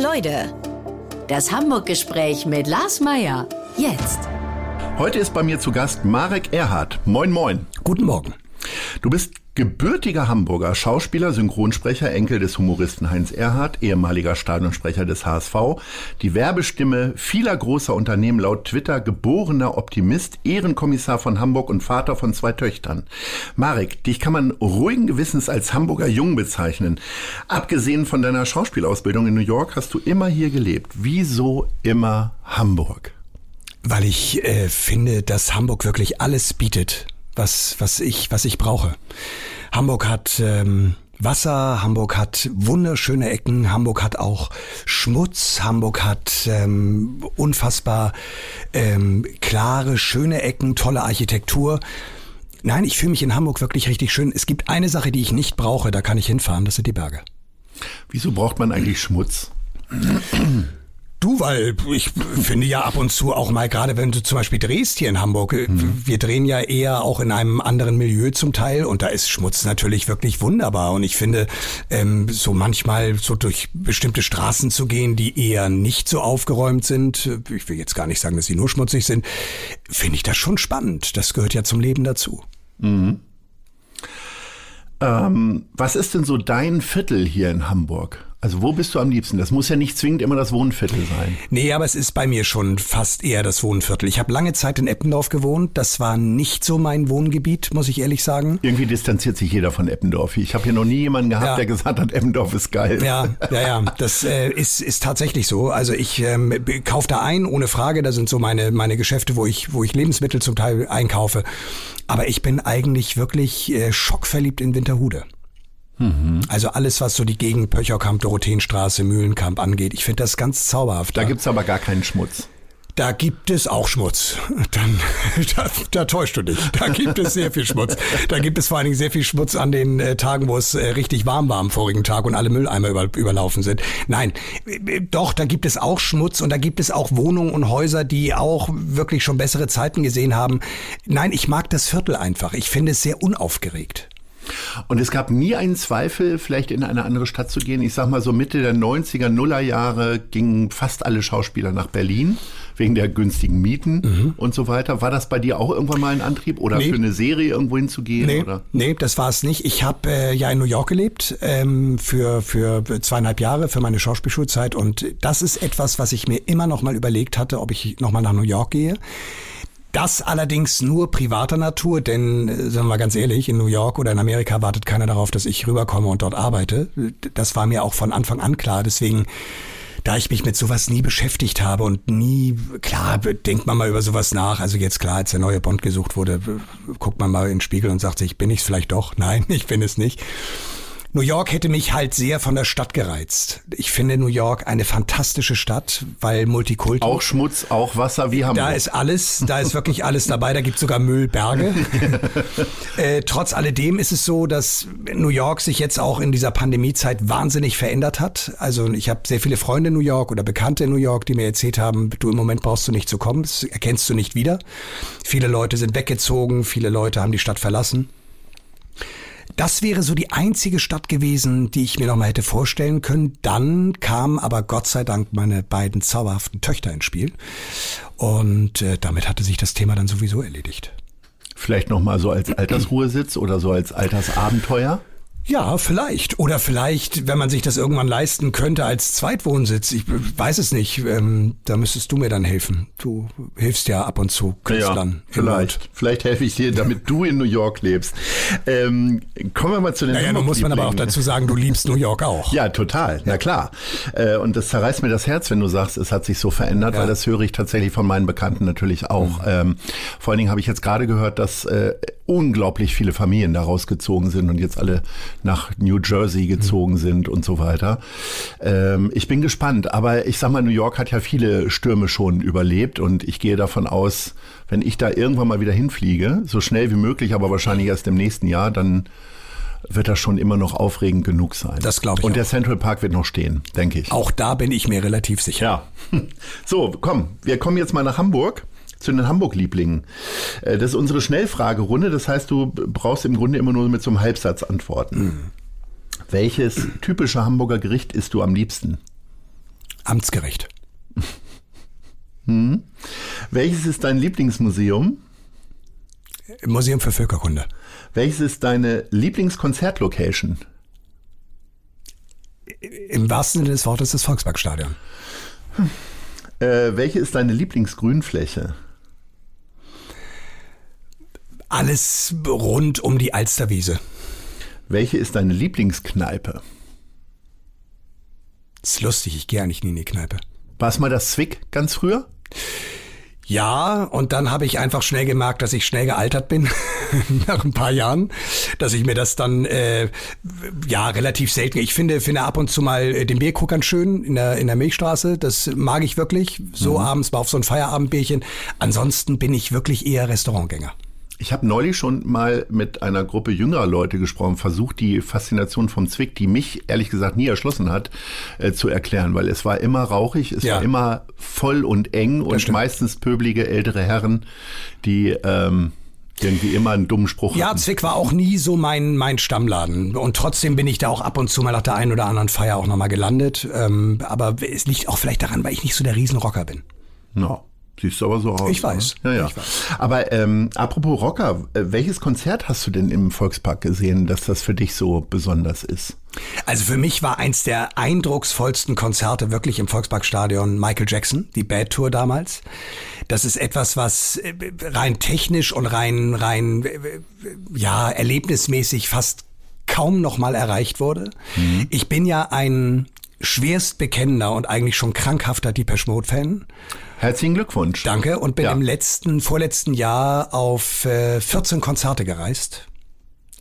Leute. Das Hamburg-Gespräch mit Lars Meier. Jetzt. Heute ist bei mir zu Gast Marek Erhardt. Moin, moin. Guten Morgen. Du bist gebürtiger Hamburger, Schauspieler, Synchronsprecher, Enkel des Humoristen Heinz Erhardt, ehemaliger Stadionsprecher des HSV, die Werbestimme vieler großer Unternehmen laut Twitter, geborener Optimist, Ehrenkommissar von Hamburg und Vater von zwei Töchtern. Marek, dich kann man ruhigen Gewissens als Hamburger Jung bezeichnen. Abgesehen von deiner Schauspielausbildung in New York hast du immer hier gelebt. Wieso immer Hamburg? Weil ich äh, finde, dass Hamburg wirklich alles bietet, was, was, ich, was ich brauche. Hamburg hat ähm, Wasser, Hamburg hat wunderschöne Ecken, Hamburg hat auch Schmutz, Hamburg hat ähm, unfassbar ähm, klare, schöne Ecken, tolle Architektur. Nein, ich fühle mich in Hamburg wirklich richtig schön. Es gibt eine Sache, die ich nicht brauche, da kann ich hinfahren, das sind die Berge. Wieso braucht man eigentlich Schmutz? Du, weil ich finde ja ab und zu auch mal, gerade wenn du zum Beispiel drehst hier in Hamburg, mhm. wir drehen ja eher auch in einem anderen Milieu zum Teil und da ist Schmutz natürlich wirklich wunderbar und ich finde, ähm, so manchmal so durch bestimmte Straßen zu gehen, die eher nicht so aufgeräumt sind, ich will jetzt gar nicht sagen, dass sie nur schmutzig sind, finde ich das schon spannend. Das gehört ja zum Leben dazu. Mhm. Ähm, was ist denn so dein Viertel hier in Hamburg? Also wo bist du am liebsten? Das muss ja nicht zwingend immer das Wohnviertel sein. Nee, aber es ist bei mir schon fast eher das Wohnviertel. Ich habe lange Zeit in Eppendorf gewohnt. Das war nicht so mein Wohngebiet, muss ich ehrlich sagen. Irgendwie distanziert sich jeder von Eppendorf. Ich habe hier noch nie jemanden gehabt, ja. der gesagt hat, Eppendorf ist geil. Ja, ja, ja. Das äh, ist, ist tatsächlich so. Also ich ähm, kaufe da ein, ohne Frage. Da sind so meine, meine Geschäfte, wo ich, wo ich Lebensmittel zum Teil einkaufe. Aber ich bin eigentlich wirklich äh, schockverliebt in Winterhude. Mhm. Also alles, was so die Gegend Pöcherkamp, Dorotheenstraße, Mühlenkamp angeht. Ich finde das ganz zauberhaft. Da gibt's aber gar keinen Schmutz. Da gibt es auch Schmutz. Dann, da, da täuscht du dich. Da gibt es sehr viel Schmutz. Da gibt es vor allen Dingen sehr viel Schmutz an den äh, Tagen, wo es äh, richtig warm war am vorigen Tag und alle Mülleimer über, überlaufen sind. Nein, äh, doch, da gibt es auch Schmutz und da gibt es auch Wohnungen und Häuser, die auch wirklich schon bessere Zeiten gesehen haben. Nein, ich mag das Viertel einfach. Ich finde es sehr unaufgeregt. Und es gab nie einen Zweifel, vielleicht in eine andere Stadt zu gehen. Ich sag mal so Mitte der 90er, Nullerjahre gingen fast alle Schauspieler nach Berlin wegen der günstigen Mieten mhm. und so weiter. War das bei dir auch irgendwann mal ein Antrieb oder nee. für eine Serie irgendwo hinzugehen? Nee, oder? nee das war es nicht. Ich habe äh, ja in New York gelebt ähm, für, für zweieinhalb Jahre, für meine Schauspielschulzeit und das ist etwas, was ich mir immer noch mal überlegt hatte, ob ich noch mal nach New York gehe. Das allerdings nur privater Natur, denn, äh, sagen wir mal ganz ehrlich, in New York oder in Amerika wartet keiner darauf, dass ich rüberkomme und dort arbeite. Das war mir auch von Anfang an klar. Deswegen da ich mich mit sowas nie beschäftigt habe und nie, klar, denkt man mal über sowas nach. Also jetzt klar, als der neue Bond gesucht wurde, guckt man mal in den Spiegel und sagt sich, bin ich es vielleicht doch? Nein, ich bin es nicht. New York hätte mich halt sehr von der Stadt gereizt. Ich finde New York eine fantastische Stadt, weil Multikulti. Auch Schmutz, auch Wasser, wie Hamburg. Da ist alles, da ist wirklich alles dabei. Da gibt's sogar Müllberge. äh, trotz alledem ist es so, dass New York sich jetzt auch in dieser Pandemiezeit wahnsinnig verändert hat. Also ich habe sehr viele Freunde in New York oder Bekannte in New York, die mir erzählt haben, du im Moment brauchst du nicht zu kommen, das erkennst du nicht wieder. Viele Leute sind weggezogen, viele Leute haben die Stadt verlassen. Das wäre so die einzige Stadt gewesen, die ich mir noch mal hätte vorstellen können. Dann kamen aber Gott sei Dank meine beiden zauberhaften Töchter ins Spiel. Und äh, damit hatte sich das Thema dann sowieso erledigt. Vielleicht noch mal so als Altersruhesitz oder so als Altersabenteuer? Ja, vielleicht. Oder vielleicht, wenn man sich das irgendwann leisten könnte als Zweitwohnsitz. Ich weiß es nicht. Ähm, da müsstest du mir dann helfen. Du hilfst ja ab und zu Künstlern. Ja, vielleicht. Vielleicht helfe ich dir, damit du in New York lebst. Ähm, kommen wir mal zu den Naja, nun muss man aber auch dazu sagen, du liebst New York auch. Ja, total. Na klar. Äh, und das zerreißt mir das Herz, wenn du sagst, es hat sich so verändert, ja. weil das höre ich tatsächlich von meinen Bekannten natürlich auch. Mhm. Ähm, vor allen Dingen habe ich jetzt gerade gehört, dass äh, unglaublich viele Familien da rausgezogen sind und jetzt alle nach New Jersey gezogen mhm. sind und so weiter. Ähm, ich bin gespannt, aber ich sag mal, New York hat ja viele Stürme schon überlebt und ich gehe davon aus, wenn ich da irgendwann mal wieder hinfliege, so schnell wie möglich, aber wahrscheinlich erst im nächsten Jahr, dann wird das schon immer noch aufregend genug sein. Das glaube ich. Und auch. der Central Park wird noch stehen, denke ich. Auch da bin ich mir relativ sicher. Ja. So, komm, wir kommen jetzt mal nach Hamburg zu den Hamburg-Lieblingen. Äh, das ist unsere Schnellfragerunde. Das heißt, du brauchst im Grunde immer nur mit so einem Halbsatz antworten. Mhm. Welches typische Hamburger Gericht isst du am liebsten? Amtsgericht. hm. Welches ist dein Lieblingsmuseum? Museum für Völkerkunde. Welches ist deine Lieblingskonzertlocation? Im wahrsten Sinne des Wortes das Volksparkstadion. Hm. Äh, welche ist deine Lieblingsgrünfläche? Alles rund um die Alsterwiese. Welche ist deine Lieblingskneipe? ist lustig, ich gehe eigentlich nie in die Kneipe. War es mal das Zwick ganz früher? Ja, und dann habe ich einfach schnell gemerkt, dass ich schnell gealtert bin nach ein paar Jahren, dass ich mir das dann äh, ja relativ selten. Ich finde finde ab und zu mal äh, den Bierkrug ganz schön in der in der Milchstraße. Das mag ich wirklich. So mhm. abends mal auf so ein Feierabendbierchen. Ansonsten bin ich wirklich eher Restaurantgänger. Ich habe neulich schon mal mit einer Gruppe jüngerer Leute gesprochen, versucht die Faszination vom Zwick, die mich ehrlich gesagt nie erschlossen hat, äh, zu erklären, weil es war immer rauchig, es ja. war immer voll und eng das und stimmt. meistens pöbelige ältere Herren, die ähm, irgendwie immer einen dummen Spruch Ja, hatten. Zwick war auch nie so mein, mein Stammladen. Und trotzdem bin ich da auch ab und zu mal nach der einen oder anderen Feier auch nochmal gelandet. Ähm, aber es liegt auch vielleicht daran, weil ich nicht so der Riesenrocker bin. No. Siehst du aber so aus. Ich weiß. Ja, ja. Ich weiß. Aber ähm, apropos Rocker, äh, welches Konzert hast du denn im Volkspark gesehen, dass das für dich so besonders ist? Also für mich war eins der eindrucksvollsten Konzerte wirklich im Volksparkstadion Michael Jackson, die Bad Tour damals. Das ist etwas, was äh, rein technisch und rein rein äh, ja erlebnismäßig fast kaum noch mal erreicht wurde. Mhm. Ich bin ja ein schwerst bekennender und eigentlich schon krankhafter Depeche Mode Fan. Herzlichen Glückwunsch. Danke und bin ja. im letzten, vorletzten Jahr auf äh, 14 Konzerte gereist.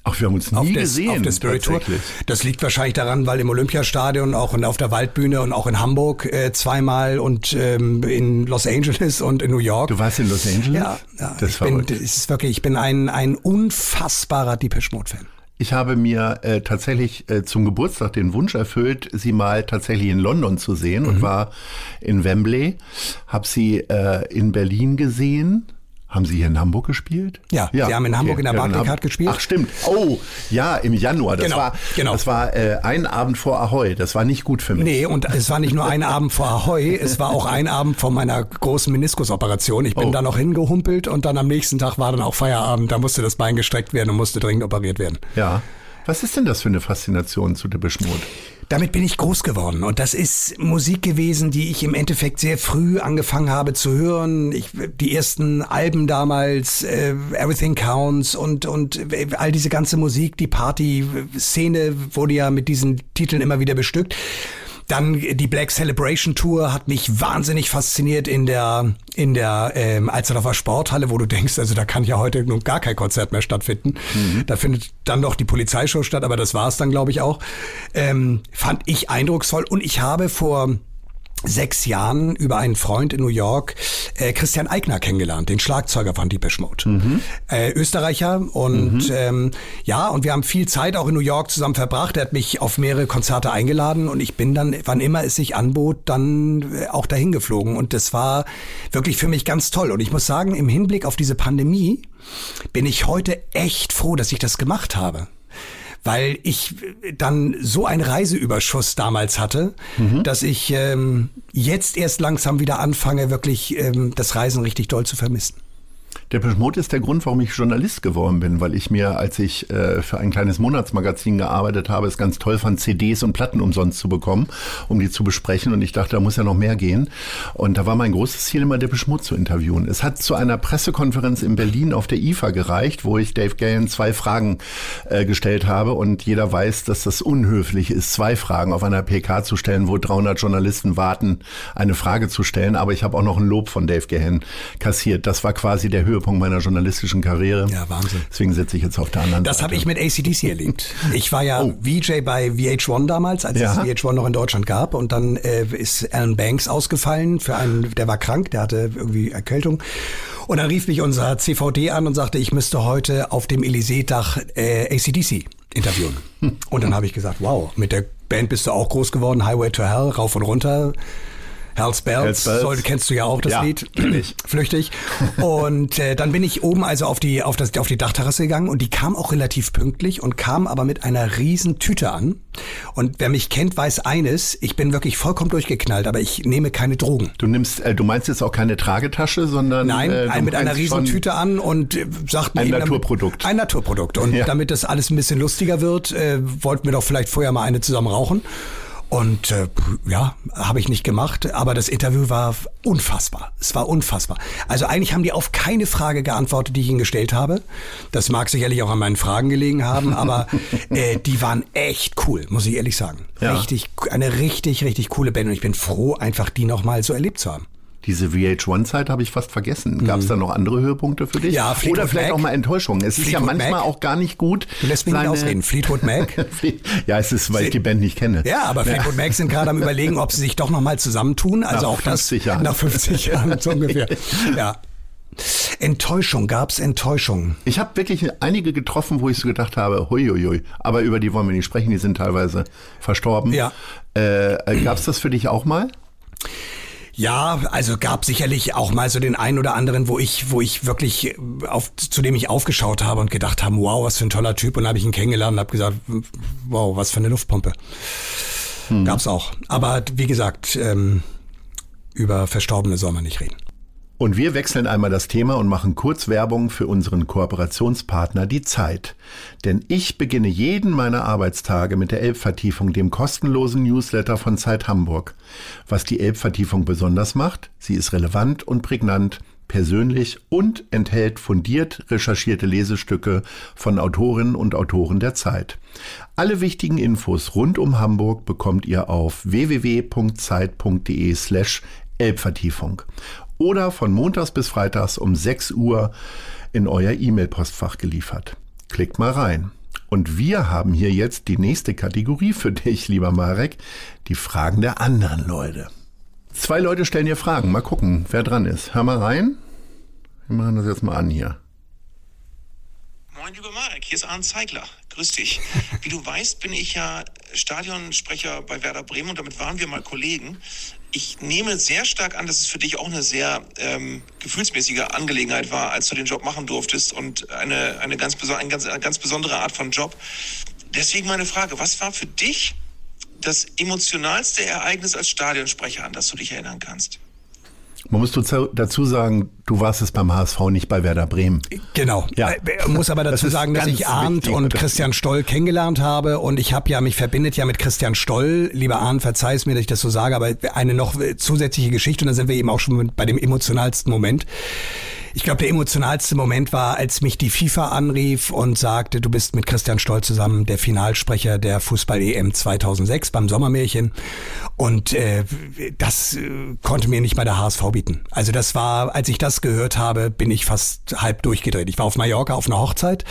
Ach, wir haben uns nie auf gesehen. Des, auf der Spirit Tour. Das liegt wahrscheinlich daran, weil im Olympiastadion, auch in, auf der Waldbühne und auch in Hamburg äh, zweimal und ähm, in Los Angeles und in New York. Du warst in Los Angeles? Ja, ja das ich bin, das ist wirklich, ich bin ein, ein unfassbarer Depeche Mode Fan. Ich habe mir äh, tatsächlich äh, zum Geburtstag den Wunsch erfüllt, sie mal tatsächlich in London zu sehen mhm. und war in Wembley, habe sie äh, in Berlin gesehen haben Sie hier in Hamburg gespielt? Ja, ja Sie haben in okay. Hamburg in der Barclaycard gespielt. Ach stimmt. Oh, ja, im Januar. Das genau, war, genau. Das war äh, ein Abend vor Ahoy. Das war nicht gut für mich. Nee, und es war nicht nur ein Abend vor Ahoy, es war auch ein Abend vor meiner großen Meniskusoperation. Ich bin oh. da noch hingehumpelt und dann am nächsten Tag war dann auch Feierabend. Da musste das Bein gestreckt werden und musste dringend operiert werden. Ja. Was ist denn das für eine Faszination zu Depeche Mode? Damit bin ich groß geworden und das ist Musik gewesen, die ich im Endeffekt sehr früh angefangen habe zu hören. Ich, die ersten Alben damals, äh, Everything Counts und und all diese ganze Musik, die Party-Szene wurde ja mit diesen Titeln immer wieder bestückt. Dann die Black Celebration Tour hat mich wahnsinnig fasziniert in der in der ähm, Alsterdorfer Sporthalle, wo du denkst, also da kann ja heute nun gar kein Konzert mehr stattfinden. Mhm. Da findet dann noch die Polizeishow statt, aber das war es dann, glaube ich, auch. Ähm, fand ich eindrucksvoll und ich habe vor sechs Jahren über einen Freund in New York äh, Christian Eigner kennengelernt, den Schlagzeuger von Deepish Mode. Mhm. Äh, Österreicher und mhm. ähm, ja, und wir haben viel Zeit auch in New York zusammen verbracht. Er hat mich auf mehrere Konzerte eingeladen und ich bin dann, wann immer es sich anbot, dann äh, auch dahin geflogen. Und das war wirklich für mich ganz toll. Und ich muss sagen, im Hinblick auf diese Pandemie bin ich heute echt froh, dass ich das gemacht habe weil ich dann so einen Reiseüberschuss damals hatte, mhm. dass ich ähm, jetzt erst langsam wieder anfange, wirklich ähm, das Reisen richtig doll zu vermissen. Der Mode ist der Grund, warum ich Journalist geworden bin, weil ich mir, als ich äh, für ein kleines Monatsmagazin gearbeitet habe, es ganz toll fand, CDs und Platten umsonst zu bekommen, um die zu besprechen. Und ich dachte, da muss ja noch mehr gehen. Und da war mein großes Ziel immer, der Mode zu interviewen. Es hat zu einer Pressekonferenz in Berlin auf der IFA gereicht, wo ich Dave Gahan zwei Fragen äh, gestellt habe. Und jeder weiß, dass das unhöflich ist, zwei Fragen auf einer PK zu stellen, wo 300 Journalisten warten, eine Frage zu stellen. Aber ich habe auch noch ein Lob von Dave Gahan kassiert. Das war quasi der Höhe Höhepunkt meiner journalistischen Karriere. Ja, Wahnsinn. Deswegen sitze ich jetzt auf der anderen das Seite. Das habe ich mit ACDC erlebt. Ich war ja oh. VJ bei VH1 damals, als ja. es VH1 noch in Deutschland gab. Und dann äh, ist Alan Banks ausgefallen für einen, der war krank, der hatte irgendwie Erkältung. Und dann rief mich unser CVD an und sagte, ich müsste heute auf dem Elysee-Dach äh, ACDC interviewen. Und dann habe ich gesagt, wow, mit der Band bist du auch groß geworden, Highway to Hell, rauf und runter. Hells Bells, Hells Bells. Soll, kennst du ja auch das Ja, Lied. ich. Flüchtig. Und äh, dann bin ich oben also auf die, auf, das, auf die Dachterrasse gegangen und die kam auch relativ pünktlich und kam aber mit einer riesen Tüte an. Und wer mich kennt, weiß eines, ich bin wirklich vollkommen durchgeknallt, aber ich nehme keine Drogen. Du nimmst, äh, du meinst jetzt auch keine Tragetasche, sondern Nein, äh, ein, mit einer riesen Tüte an und äh, sagt mir Ein eben damit- Naturprodukt. Ein Naturprodukt. Und Ja. damit das alles ein bisschen lustiger wird, äh, wollten wir doch vielleicht vorher mal eine zusammen rauchen. Und äh, ja, habe ich nicht gemacht, aber das Interview war unfassbar. Es war unfassbar. Also eigentlich haben die auf keine Frage geantwortet, die ich ihnen gestellt habe. Das mag sicherlich auch an meinen Fragen gelegen haben, aber äh, die waren echt cool, muss ich ehrlich sagen. Ja. Richtig, eine richtig, richtig coole Band und ich bin froh, einfach die nochmal so erlebt zu haben. Diese VH1-Zeit habe ich fast vergessen. Gab es da noch andere Höhepunkte für dich? Mhm. Ja, Fleetwood Oder vielleicht Mac. auch mal Enttäuschungen. Es ist ja Fleetwood manchmal Mac. auch gar nicht gut. Du lässt mich nicht ausreden. Fleetwood Mac. ja, es ist, weil ich die Band nicht kenne. Ja, aber Fleetwood Mac sind gerade am überlegen, ob sie sich doch nochmal zusammentun. Also Nach auch das 50 Jahren. nach 50 Jahren so ungefähr. Ja. Enttäuschung, gab's Enttäuschung? Ich habe wirklich einige getroffen, wo ich so gedacht habe, huiuiui, aber über die wollen wir nicht sprechen, die sind teilweise verstorben. Ja. Äh, äh, Gab es das für dich auch mal? Ja, also gab sicherlich auch mal so den einen oder anderen, wo ich, wo ich wirklich äh, auf, zu dem ich aufgeschaut habe und gedacht habe, wow, was für ein toller Typ. Und habe ich ihn kennengelernt und habe gesagt, wow, was für eine Luftpumpe. Gab's auch. Aber wie gesagt, ähm, über Verstorbene soll man nicht reden. Und wir wechseln einmal das Thema und machen kurz Werbung für unseren Kooperationspartner Die Zeit. Denn ich beginne jeden meiner Arbeitstage mit der Elbvertiefung, dem kostenlosen Newsletter von Zeit Hamburg. Was die Elbvertiefung besonders macht, sie ist relevant und prägnant, persönlich und enthält fundiert recherchierte Lesestücke von Autorinnen und Autoren der Zeit. Alle wichtigen Infos rund um Hamburg bekommt ihr auf www.zeit.de slash Elbvertiefung oder von montags bis freitags um 6 Uhr in euer E-Mail-Postfach geliefert. Klickt mal rein. Und wir haben hier jetzt die nächste Kategorie für dich, lieber Marek, die Fragen der anderen Leute. Zwei Leute stellen dir Fragen. Mal gucken, wer dran ist. Hör mal rein. Wir machen das jetzt mal an hier. Moin, lieber Marek, hier ist Arndt Zeigler. Grüß dich. Wie du weißt, bin ich ja Stadionsprecher bei Werder Bremen und damit waren wir mal Kollegen. Ich nehme sehr stark an, dass es für dich auch eine sehr ähm, gefühlsmäßige Angelegenheit war, als du den Job machen durftest und eine, eine, ganz, eine, ganz, eine ganz besondere Art von Job. Deswegen meine Frage, was war für dich das emotionalste Ereignis als Stadionsprecher, an das du dich erinnern kannst? Man muss dazu- dazu sagen, du warst es beim HSV, nicht bei Werder Bremen. Genau. Ja. Äh, muss aber dazu Das sagen, dass ich Arndt und Christian Stoll kennengelernt habe und ich habe ja, mich verbindet ja mit Christian Stoll. Lieber Arndt, verzeih es mir, dass ich das so sage, aber eine noch zusätzliche Geschichte und da sind wir eben auch schon bei dem emotionalsten Moment. Ich glaube, der emotionalste Moment war, als mich die FIFA anrief und sagte, du bist mit Christian Stoll zusammen der Finalsprecher der Fußball-EM 2006 beim Sommermärchen. Und äh, das äh, konnte mir nicht mal der HSV bieten. Also das war, als ich das gehört habe, bin ich fast halb durchgedreht. Ich war auf Mallorca auf einer Hochzeit.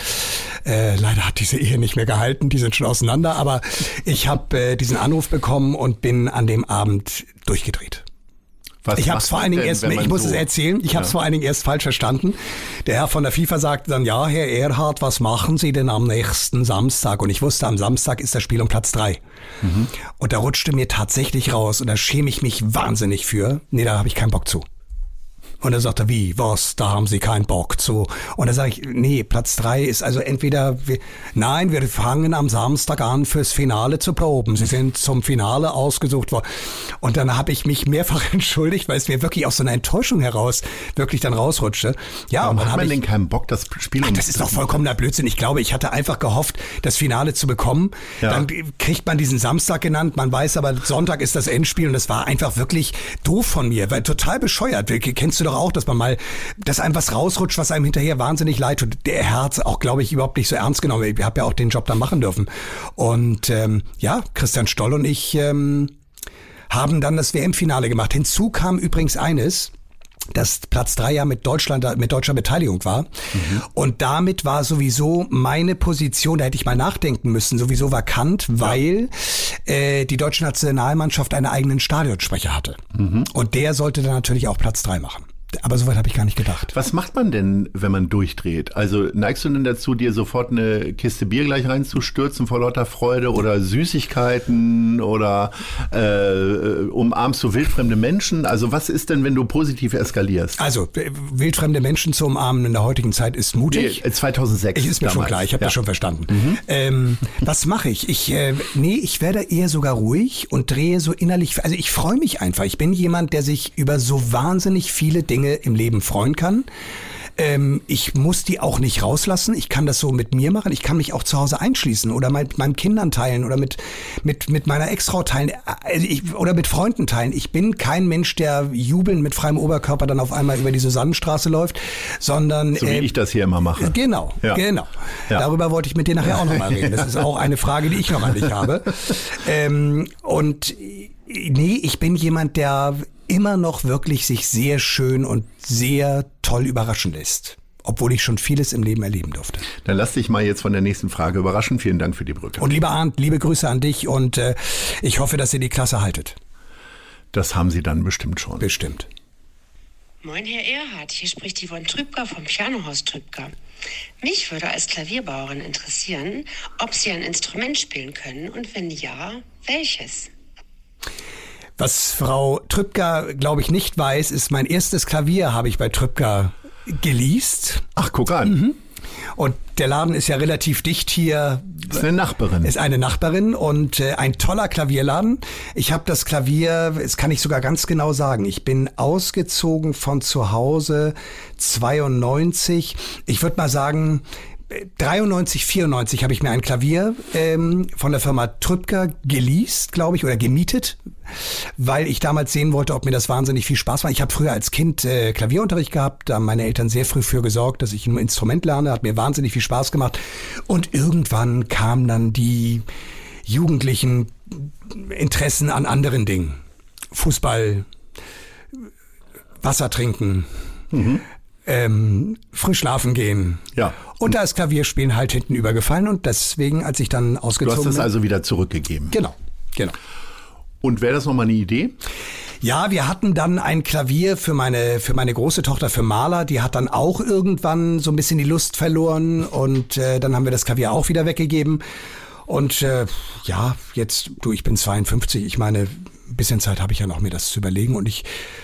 Äh, leider hat diese Ehe nicht mehr gehalten, die sind schon auseinander. Aber ich habe äh, diesen Anruf bekommen und bin an dem Abend durchgedreht. Was Ich habe es vor allen Dingen denn, erst, ich muss so- es erzählen, ich habe es Ja. vor allen Dingen erst falsch verstanden. Der Herr von der FIFA sagte dann, ja, Herr Erhard, was machen Sie denn am nächsten Samstag? Und ich wusste, am Samstag ist das Spiel um Platz drei. Mhm. Und da rutschte mir tatsächlich raus und da schäme ich mich wahnsinnig für. Nee, da habe ich keinen Bock zu. Und er sagte, wie, was, da haben Sie keinen Bock zu. Und da sage ich, nee, Platz drei ist also entweder, wir, nein, wir fangen am Samstag an fürs Finale zu proben. Sie sind zum Finale ausgesucht worden. Und dann habe ich mich mehrfach entschuldigt, weil es mir wirklich aus so einer Enttäuschung heraus wirklich dann rausrutschte. Ja, Warum und dann hat man ich, denn keinen Bock, das Spiel Ach, das ist doch vollkommener Blödsinn. Ich glaube, ich hatte einfach gehofft, das Finale zu bekommen. Ja. Dann kriegt man diesen Samstag genannt. Man weiß aber, Sonntag ist das Endspiel und das war einfach wirklich doof von mir, weil total bescheuert. Kennst du doch auch, dass man mal, dass einem was rausrutscht, was einem hinterher wahnsinnig leid tut. Der Herz auch, glaube ich, überhaupt nicht so ernst genommen. Ich habe ja auch den Job da machen dürfen. Und ähm, ja, Christian Stoll und ich ähm, haben dann das WM-Finale gemacht. Hinzu kam übrigens eines, dass Platz drei ja mit Deutschland, mit deutscher Beteiligung war. Und damit war sowieso meine Position, da hätte ich mal nachdenken müssen, sowieso vakant, weil äh, die deutsche Nationalmannschaft einen eigenen Stadionsprecher hatte. Und der sollte dann natürlich auch Platz drei machen. Aber soweit habe ich gar nicht gedacht. Was macht man denn, wenn man durchdreht? Also neigst du denn dazu, dir sofort eine Kiste Bier gleich reinzustürzen vor lauter Freude oder Süßigkeiten oder äh, umarmst du wildfremde Menschen? Also was ist denn, wenn du positiv eskalierst? Also wildfremde Menschen zu umarmen in der heutigen Zeit ist mutig. Nee, 2006. Ich ist mir damals. schon klar, ich habe ja. das schon verstanden. Mhm. Ähm, was mache ich? Ich äh, nee, ich werde eher sogar ruhig und drehe so innerlich. Also ich freue mich einfach. Ich bin jemand, der sich über so wahnsinnig viele Dinge Dinge im Leben freuen kann. Ähm, ich muss die auch nicht rauslassen. Ich kann das so mit mir machen. Ich kann mich auch zu Hause einschließen oder mit meinen Kindern teilen oder mit, mit, mit meiner Ex-Frau teilen also ich, oder mit Freunden teilen. Ich bin kein Mensch, der jubeln mit freiem Oberkörper dann auf einmal über die Susannenstraße läuft, sondern... So wie äh, ich das hier immer mache. Genau, ja. genau. Ja. Darüber wollte ich mit dir nachher auch nochmal reden. Das ist auch eine Frage, die ich noch an dich habe. Ähm, und nee, ich bin jemand, der immer noch wirklich sich sehr schön und sehr toll überraschen lässt. Obwohl ich schon vieles im Leben erleben durfte. Dann lass dich mal jetzt von der nächsten Frage überraschen. Vielen Dank für die Brücke. Und lieber Arndt, liebe Grüße an dich und äh, ich hoffe, dass ihr die Klasse haltet. Das haben Sie dann bestimmt schon. Bestimmt. Moin, Herr Erhard. Hier spricht Yvonne Trübker vom Pianohaus Trübker. Mich würde als Klavierbauerin interessieren, ob Sie ein Instrument spielen können und wenn ja, welches? Was Frau Trübker, glaube ich, nicht weiß, ist, mein erstes Klavier habe ich bei Trübker geleast. Ach, guck an. Mhm. Und der Laden ist ja relativ dicht hier. Ist eine Nachbarin. Ist eine Nachbarin und äh, ein toller Klavierladen. Ich habe das Klavier, das kann ich sogar ganz genau sagen. Ich bin ausgezogen von zu Hause 92. Ich würde mal sagen, 93, 94 habe ich mir ein Klavier ähm, von der Firma Trübker geleast, glaube ich, oder gemietet, weil ich damals sehen wollte, ob mir das wahnsinnig viel Spaß macht. Ich habe früher als Kind äh, Klavierunterricht gehabt, da haben meine Eltern sehr früh für gesorgt, dass ich ein Instrument lerne, hat mir wahnsinnig viel Spaß gemacht. Und irgendwann kamen dann die jugendlichen Interessen an anderen Dingen. Fußball, Wasser trinken. Mhm ähm, früh schlafen gehen. Ja. Und da ist Klavierspielen halt hinten übergefallen und deswegen, als ich dann ausgezogen bin. Du hast es also wieder zurückgegeben. Genau, genau. Und wäre das nochmal eine Idee? Ja, wir hatten dann ein Klavier für meine, für meine große Tochter, für Maler. Die hat dann auch irgendwann so ein bisschen die Lust verloren und äh, dann haben wir das Klavier auch wieder weggegeben. Und äh, ja, jetzt, du, ich bin 52, ich meine, ein bisschen Zeit habe ich ja noch, mir das zu überlegen. Und ich,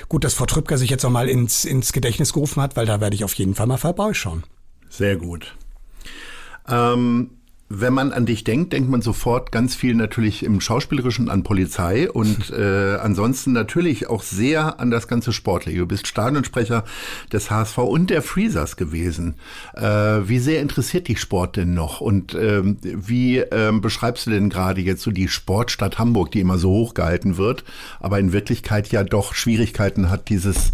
gut, dass Frau Trübker sich jetzt noch mal ins, ins Gedächtnis gerufen hat, weil da werde ich auf jeden Fall mal vorbeischauen. Sehr gut. Ähm, wenn man an dich denkt, denkt man sofort ganz viel natürlich im Schauspielerischen an Polizei und äh, ansonsten natürlich auch sehr an das ganze Sportliche. Du bist Stadionsprecher des HSV und der Freezers gewesen. Äh, wie sehr interessiert dich Sport denn noch? Und ähm, wie ähm, beschreibst du denn gerade jetzt so die Sportstadt Hamburg, die immer so hoch gehalten wird, aber in Wirklichkeit ja doch Schwierigkeiten hat, dieses,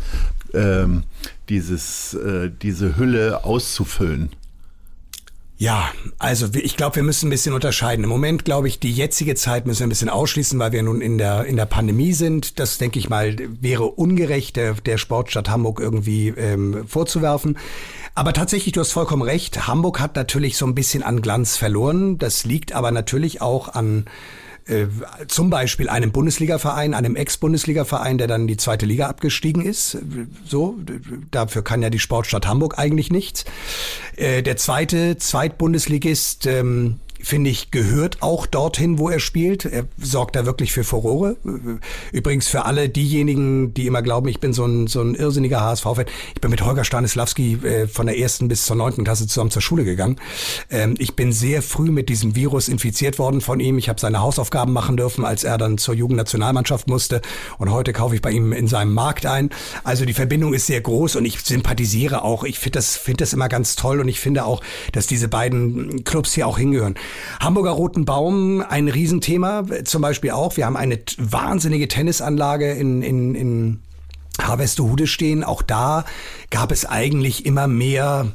ähm, dieses, äh, diese Hülle auszufüllen? Ja, also ich glaube, wir müssen ein bisschen unterscheiden. Im Moment glaube ich, die jetzige Zeit müssen wir ein bisschen ausschließen, weil wir nun in der in der Pandemie sind. Das denke ich mal wäre ungerecht der, der Sportstadt Hamburg irgendwie ähm, vorzuwerfen. Aber tatsächlich, du hast vollkommen recht. Hamburg hat natürlich so ein bisschen an Glanz verloren. Das liegt aber natürlich auch an äh, zum Beispiel einem Bundesligaverein, einem Ex-Bundesligaverein, der dann in die zweite Liga abgestiegen ist. So, dafür kann ja die Sportstadt Hamburg eigentlich nichts. Äh, der zweite Zweitbundesligist ähm, finde ich, gehört auch dorthin, wo er spielt. Er sorgt da wirklich für Furore. Übrigens für alle diejenigen, die immer glauben, ich bin so ein, so ein irrsinniger HSV-Fan. Ich bin mit Holger Stanislawski äh, von der ersten bis zur neunten Klasse zusammen zur Schule gegangen. Ähm, ich bin sehr früh mit diesem Virus infiziert worden von ihm. Ich habe seine Hausaufgaben machen dürfen, als er dann zur Jugendnationalmannschaft musste. Und heute kaufe ich bei ihm in seinem Markt ein. Also die Verbindung ist sehr groß und ich sympathisiere auch. Ich finde das, finde das immer ganz toll und ich finde auch, dass diese beiden Clubs hier auch hingehören. Hamburger Roten Baum, ein Riesenthema, zum Beispiel auch. Wir haben eine wahnsinnige Tennisanlage in, in, in Harvestehude stehen. Auch da gab es eigentlich immer mehr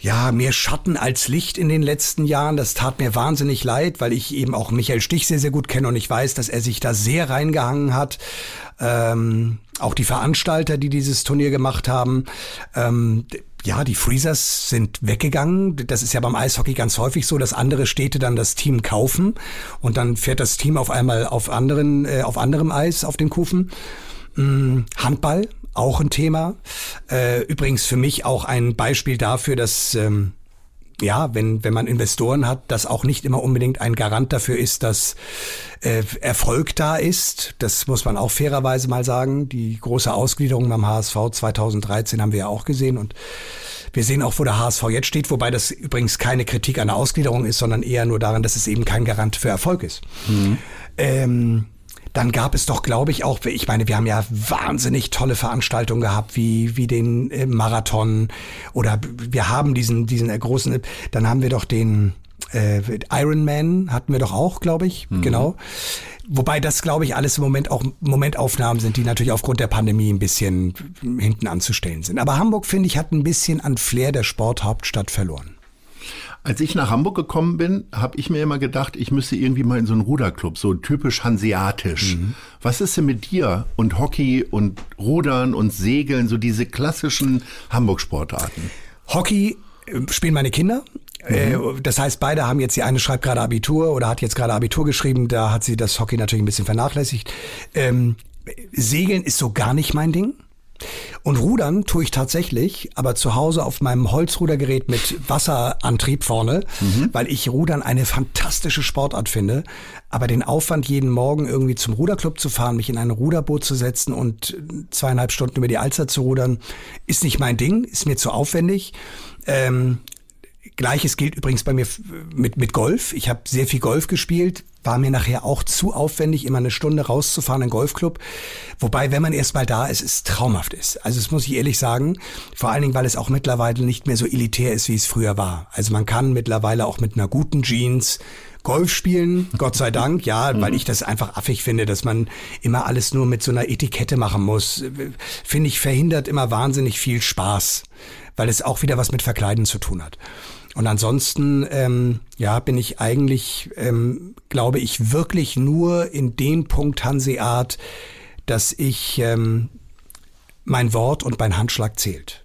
ja, mehr Schatten als Licht in den letzten Jahren. Das tat mir wahnsinnig leid, weil ich eben auch Michael Stich sehr, sehr gut kenne und ich weiß, dass er sich da sehr reingehangen hat. Ähm, auch die Veranstalter, die dieses Turnier gemacht haben. Ähm, ja, die Freezers sind weggegangen. Das ist ja beim Eishockey ganz häufig so, dass andere Städte dann das Team kaufen und dann fährt das Team auf einmal auf anderen, äh, auf anderem Eis auf den Kufen. Mm, Handball, auch ein Thema. Äh, übrigens für mich auch ein Beispiel dafür, dass ähm, ja, wenn, wenn man Investoren hat, das auch nicht immer unbedingt ein Garant dafür ist, dass äh, Erfolg da ist. Das muss man auch fairerweise mal sagen. Die große Ausgliederung beim HSV 2013 haben wir ja auch gesehen und wir sehen auch, wo der HSV jetzt steht, wobei das übrigens keine Kritik an der Ausgliederung ist, sondern eher nur daran, dass es eben kein Garant für Erfolg ist. Mhm. Ähm, dann gab es doch, glaube ich, auch, ich meine, wir haben ja wahnsinnig tolle Veranstaltungen gehabt, wie, wie den äh, Marathon oder wir haben diesen, diesen äh, großen, dann haben wir doch den äh, Iron Man, hatten wir doch auch, glaube ich, mhm. genau. Wobei das, glaube ich, alles im Moment auch Momentaufnahmen sind, die natürlich aufgrund der Pandemie ein bisschen hinten anzustellen sind. Aber Hamburg, finde ich, hat ein bisschen an Flair der Sporthauptstadt verloren. Als ich nach Hamburg gekommen bin, habe ich mir immer gedacht, ich müsste irgendwie mal in so einen Ruderclub, so typisch hanseatisch. Mhm. Was ist denn mit dir und Hockey und Rudern und Segeln, so diese klassischen Hamburg-Sportarten? Hockey äh, spielen meine Kinder. Äh, mhm. Das heißt, beide haben jetzt, die eine schreibt gerade Abitur oder hat jetzt gerade Abitur geschrieben, da hat sie das Hockey natürlich ein bisschen vernachlässigt. Ähm, Segeln ist so gar nicht mein Ding. Und rudern tue ich tatsächlich, aber zu Hause auf meinem Holzrudergerät mit Wasserantrieb vorne, mhm. weil ich Rudern eine fantastische Sportart finde. Aber den Aufwand, jeden Morgen irgendwie zum Ruderclub zu fahren, mich in ein Ruderboot zu setzen und zweieinhalb Stunden über die Alster zu rudern, ist nicht mein Ding, ist mir zu aufwendig. Ähm, Gleiches gilt übrigens bei mir mit, mit Golf. Ich habe sehr viel Golf gespielt, war mir nachher auch zu aufwendig, immer eine Stunde rauszufahren in den Golfclub. Wobei, wenn man erstmal da ist, es traumhaft ist. Also das muss ich ehrlich sagen. Vor allen Dingen, weil es auch mittlerweile nicht mehr so elitär ist, wie es früher war. Also man kann mittlerweile auch mit einer guten Jeans Golf spielen, Gott sei Dank, ja, weil ich das einfach affig finde, dass man immer alles nur mit so einer Etikette machen muss. Finde ich, verhindert immer wahnsinnig viel Spaß, weil es auch wieder was mit Verkleiden zu tun hat. Und ansonsten, ähm, ja, bin ich eigentlich, ähm, glaube ich, wirklich nur in dem Punkt Hanseat, dass ich ähm, mein Wort und mein Handschlag zählt.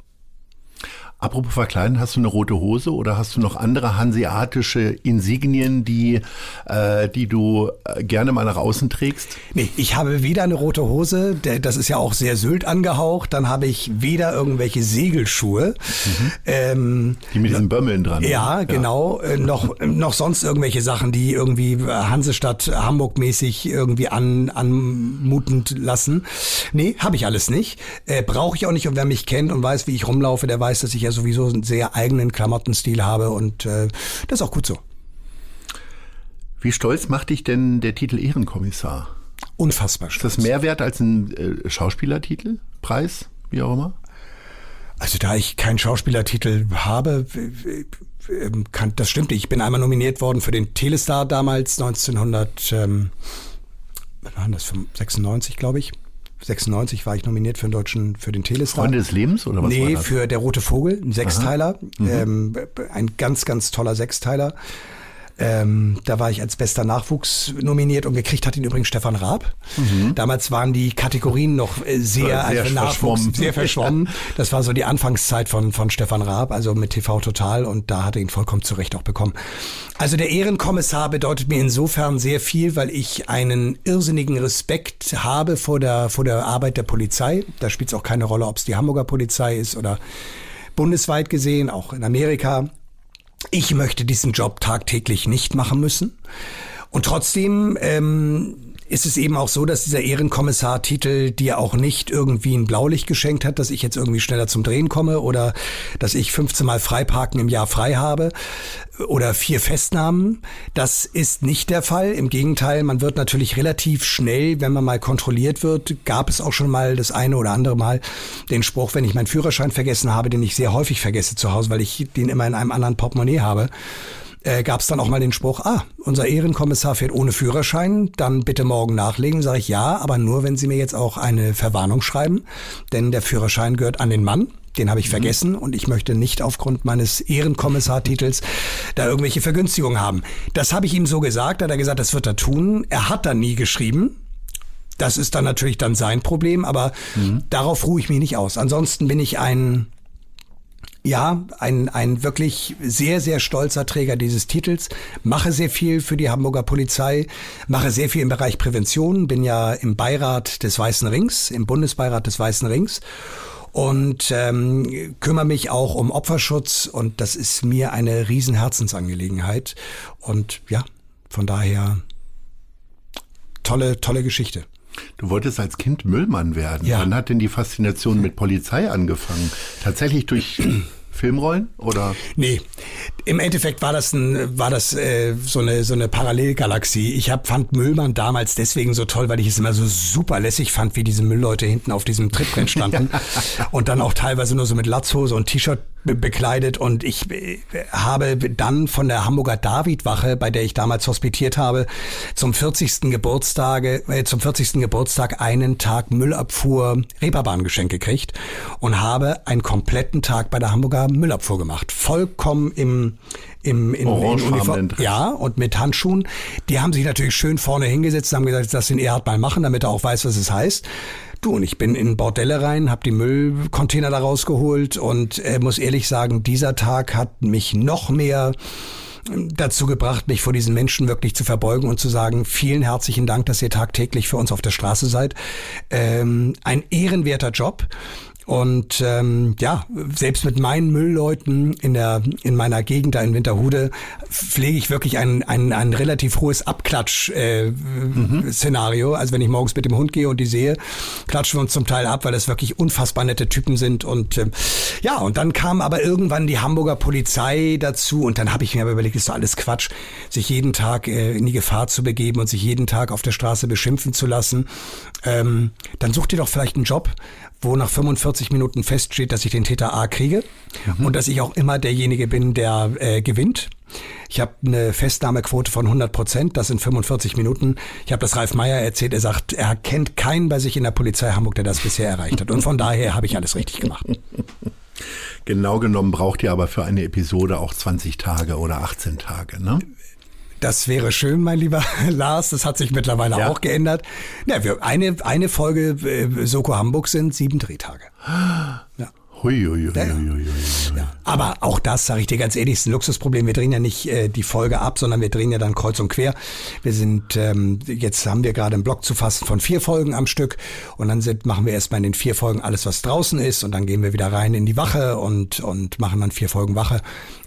Apropos verkleiden, hast du eine rote Hose oder hast du noch andere hanseatische Insignien, die, äh, die du äh, gerne mal nach außen trägst? Nee, ich habe weder eine rote Hose, das ist ja auch sehr Sylt angehaucht, dann habe ich weder irgendwelche Segelschuhe. Mhm. Ähm, die mit diesen Bömmeln dran. Ja, ja. genau. Äh, noch, noch sonst irgendwelche Sachen, die irgendwie Hansestadt Hamburg mäßig irgendwie an, anmutend lassen. Nee, habe ich alles nicht. Äh, Brauche ich auch nicht und wer mich kennt und weiß, wie ich rumlaufe, der weiß, dass ich ja sowieso einen sehr eigenen Klamottenstil habe und äh, das ist auch gut so. Wie stolz macht dich denn der Titel Ehrenkommissar? Unfassbar stolz. Ist das mehr wert als ein äh, Schauspielertitel, Preis, wie auch immer? Also da ich keinen Schauspielertitel habe, ähm, kann, das stimmt. Ich bin einmal nominiert worden für den Telestar damals 1900, ähm, was war das, 96 glaube ich. 96 war ich nominiert für den deutschen, für den Telestar. Freunde des Lebens oder was? Nee, für Der Rote Vogel, ein Sechsteiler. Mhm. Ähm, ein ganz, ganz toller Sechsteiler. Ähm, da war ich als bester Nachwuchs nominiert und gekriegt hat ihn übrigens Stefan Raab. Mhm. Damals waren die Kategorien noch äh, sehr, sehr also Nachwuchs, verschwommen. sehr verschwommen. Das war so die Anfangszeit von, von Stefan Raab, also mit TV Total und da hat er ihn vollkommen zurecht auch bekommen. Also der Ehrenkommissar bedeutet mir insofern sehr viel, weil ich einen irrsinnigen Respekt habe vor der, vor der Arbeit der Polizei. Da spielt es auch keine Rolle, ob es die Hamburger Polizei ist oder bundesweit gesehen, auch in Amerika. Ich möchte diesen Job tagtäglich nicht machen müssen. Und trotzdem ähm, ist es eben auch so, dass dieser Ehrenkommissar-Titel dir auch nicht irgendwie ein Blaulicht geschenkt hat, dass ich jetzt irgendwie schneller zum Drehen komme oder dass ich 15 Mal Freiparken im Jahr frei habe oder vier Festnahmen. Das ist nicht der Fall. Im Gegenteil, man wird natürlich relativ schnell, wenn man mal kontrolliert wird, gab es auch schon mal das eine oder andere Mal den Spruch, wenn ich meinen Führerschein vergessen habe, den ich sehr häufig vergesse zu Hause, weil ich den immer in einem anderen Portemonnaie habe äh, gab es dann auch mal den Spruch, ah, unser Ehrenkommissar fährt ohne Führerschein, dann bitte morgen nachlegen. Sage ich ja, aber nur, wenn Sie mir jetzt auch eine Verwarnung schreiben, denn der Führerschein gehört an den Mann. Den habe ich mhm. vergessen und ich möchte nicht aufgrund meines Ehrenkommissartitels da irgendwelche Vergünstigungen haben. Das habe ich ihm so gesagt, hat er gesagt, das wird er tun. Er hat dann nie geschrieben. Das ist dann natürlich dann sein Problem, aber mhm. darauf ruhe ich mich nicht aus. Ansonsten bin ich ein ja, ein, ein wirklich sehr, sehr stolzer Träger dieses Titels. Mache sehr viel für die Hamburger Polizei, mache sehr viel im Bereich Prävention, bin ja im Beirat des Weißen Rings, im Bundesbeirat des Weißen Rings. Und ähm, kümmere mich auch um Opferschutz. Und das ist mir eine riesen Herzensangelegenheit und ja, von daher tolle, tolle Geschichte. Du wolltest als Kind Müllmann werden. Ja. Wann hat denn die Faszination mit Polizei angefangen? Tatsächlich durch Filmrollen oder? Nee, im Endeffekt war das ein, war das äh, so eine so eine Parallelgalaxie. Ich hab, fand Müllmann damals deswegen so toll, weil ich es immer so super lässig fand, wie diese Müllleute hinten auf diesem Trittbrett standen und dann auch teilweise nur so mit Latzhose und T-Shirt bekleidet und ich äh, habe dann von der Hamburger Davidwache, bei der ich damals hospitiert habe, zum 40. Geburtstag, äh, zum 40. Geburtstag einen Tag Müllabfuhr Reeperbahn geschenkt gekriegt und habe einen kompletten Tag bei der Hamburger Müllabfuhr gemacht. Vollkommen im im in, in Uniform. Ja, und mit Handschuhen. Die haben sich natürlich schön vorne hingesetzt und haben gesagt, das den Erhard mal machen, damit er auch weiß, was es heißt. Du, und ich bin in Bordelle rein, habe die Müllcontainer da rausgeholt und äh, muss ehrlich sagen, dieser Tag hat mich noch mehr ähm, dazu gebracht, mich vor diesen Menschen wirklich zu verbeugen und zu sagen, vielen herzlichen Dank, dass ihr tagtäglich für uns auf der Straße seid. Ähm, ein ehrenwerter Job. Und ähm, ja, selbst mit meinen Müllleuten in der in meiner Gegend da in Winterhude pflege ich wirklich ein, ein, ein relativ hohes Abklatsch-Szenario. Äh, mhm. Also wenn ich morgens mit dem Hund gehe und die sehe, klatschen wir uns zum Teil ab, weil das wirklich unfassbar nette Typen sind. Und äh, ja, und dann kam aber irgendwann die Hamburger Polizei dazu und dann habe ich mir aber überlegt, ist doch alles Quatsch, sich jeden Tag äh, in die Gefahr zu begeben und sich jeden Tag auf der Straße beschimpfen zu lassen. Ähm, dann such dir doch vielleicht einen Job, wo nach 45 Minuten feststeht, dass ich den Täter A kriege mhm. und dass ich auch immer derjenige bin, der äh, gewinnt. Ich habe eine Festnahmequote von 100 Prozent, das sind 45 Minuten. Ich habe das Ralf Meyer erzählt, er sagt, er kennt keinen bei sich in der Polizei Hamburg, der das bisher erreicht hat. Und von daher habe ich alles richtig gemacht. Genau genommen braucht ihr aber für eine Episode auch 20 Tage oder 18 Tage, ne? Das wäre schön, mein lieber Lars. Das hat sich mittlerweile ja. auch geändert. Ja, wir, eine, eine Folge äh, Soko Hamburg sind sieben Drehtage. Ja. Hui, hui, hui, ja, ja. Aber auch das, sage ich dir ganz ehrlich, ist ein Luxusproblem. Wir drehen ja nicht äh, die Folge ab, sondern wir drehen ja dann kreuz und quer. Wir sind, ähm, jetzt haben wir gerade einen Block zu fassen von vier Folgen am Stück und dann sind, machen wir erstmal in den vier Folgen alles, was draußen ist und dann gehen wir wieder rein in die Wache und, und machen dann vier Folgen Wache.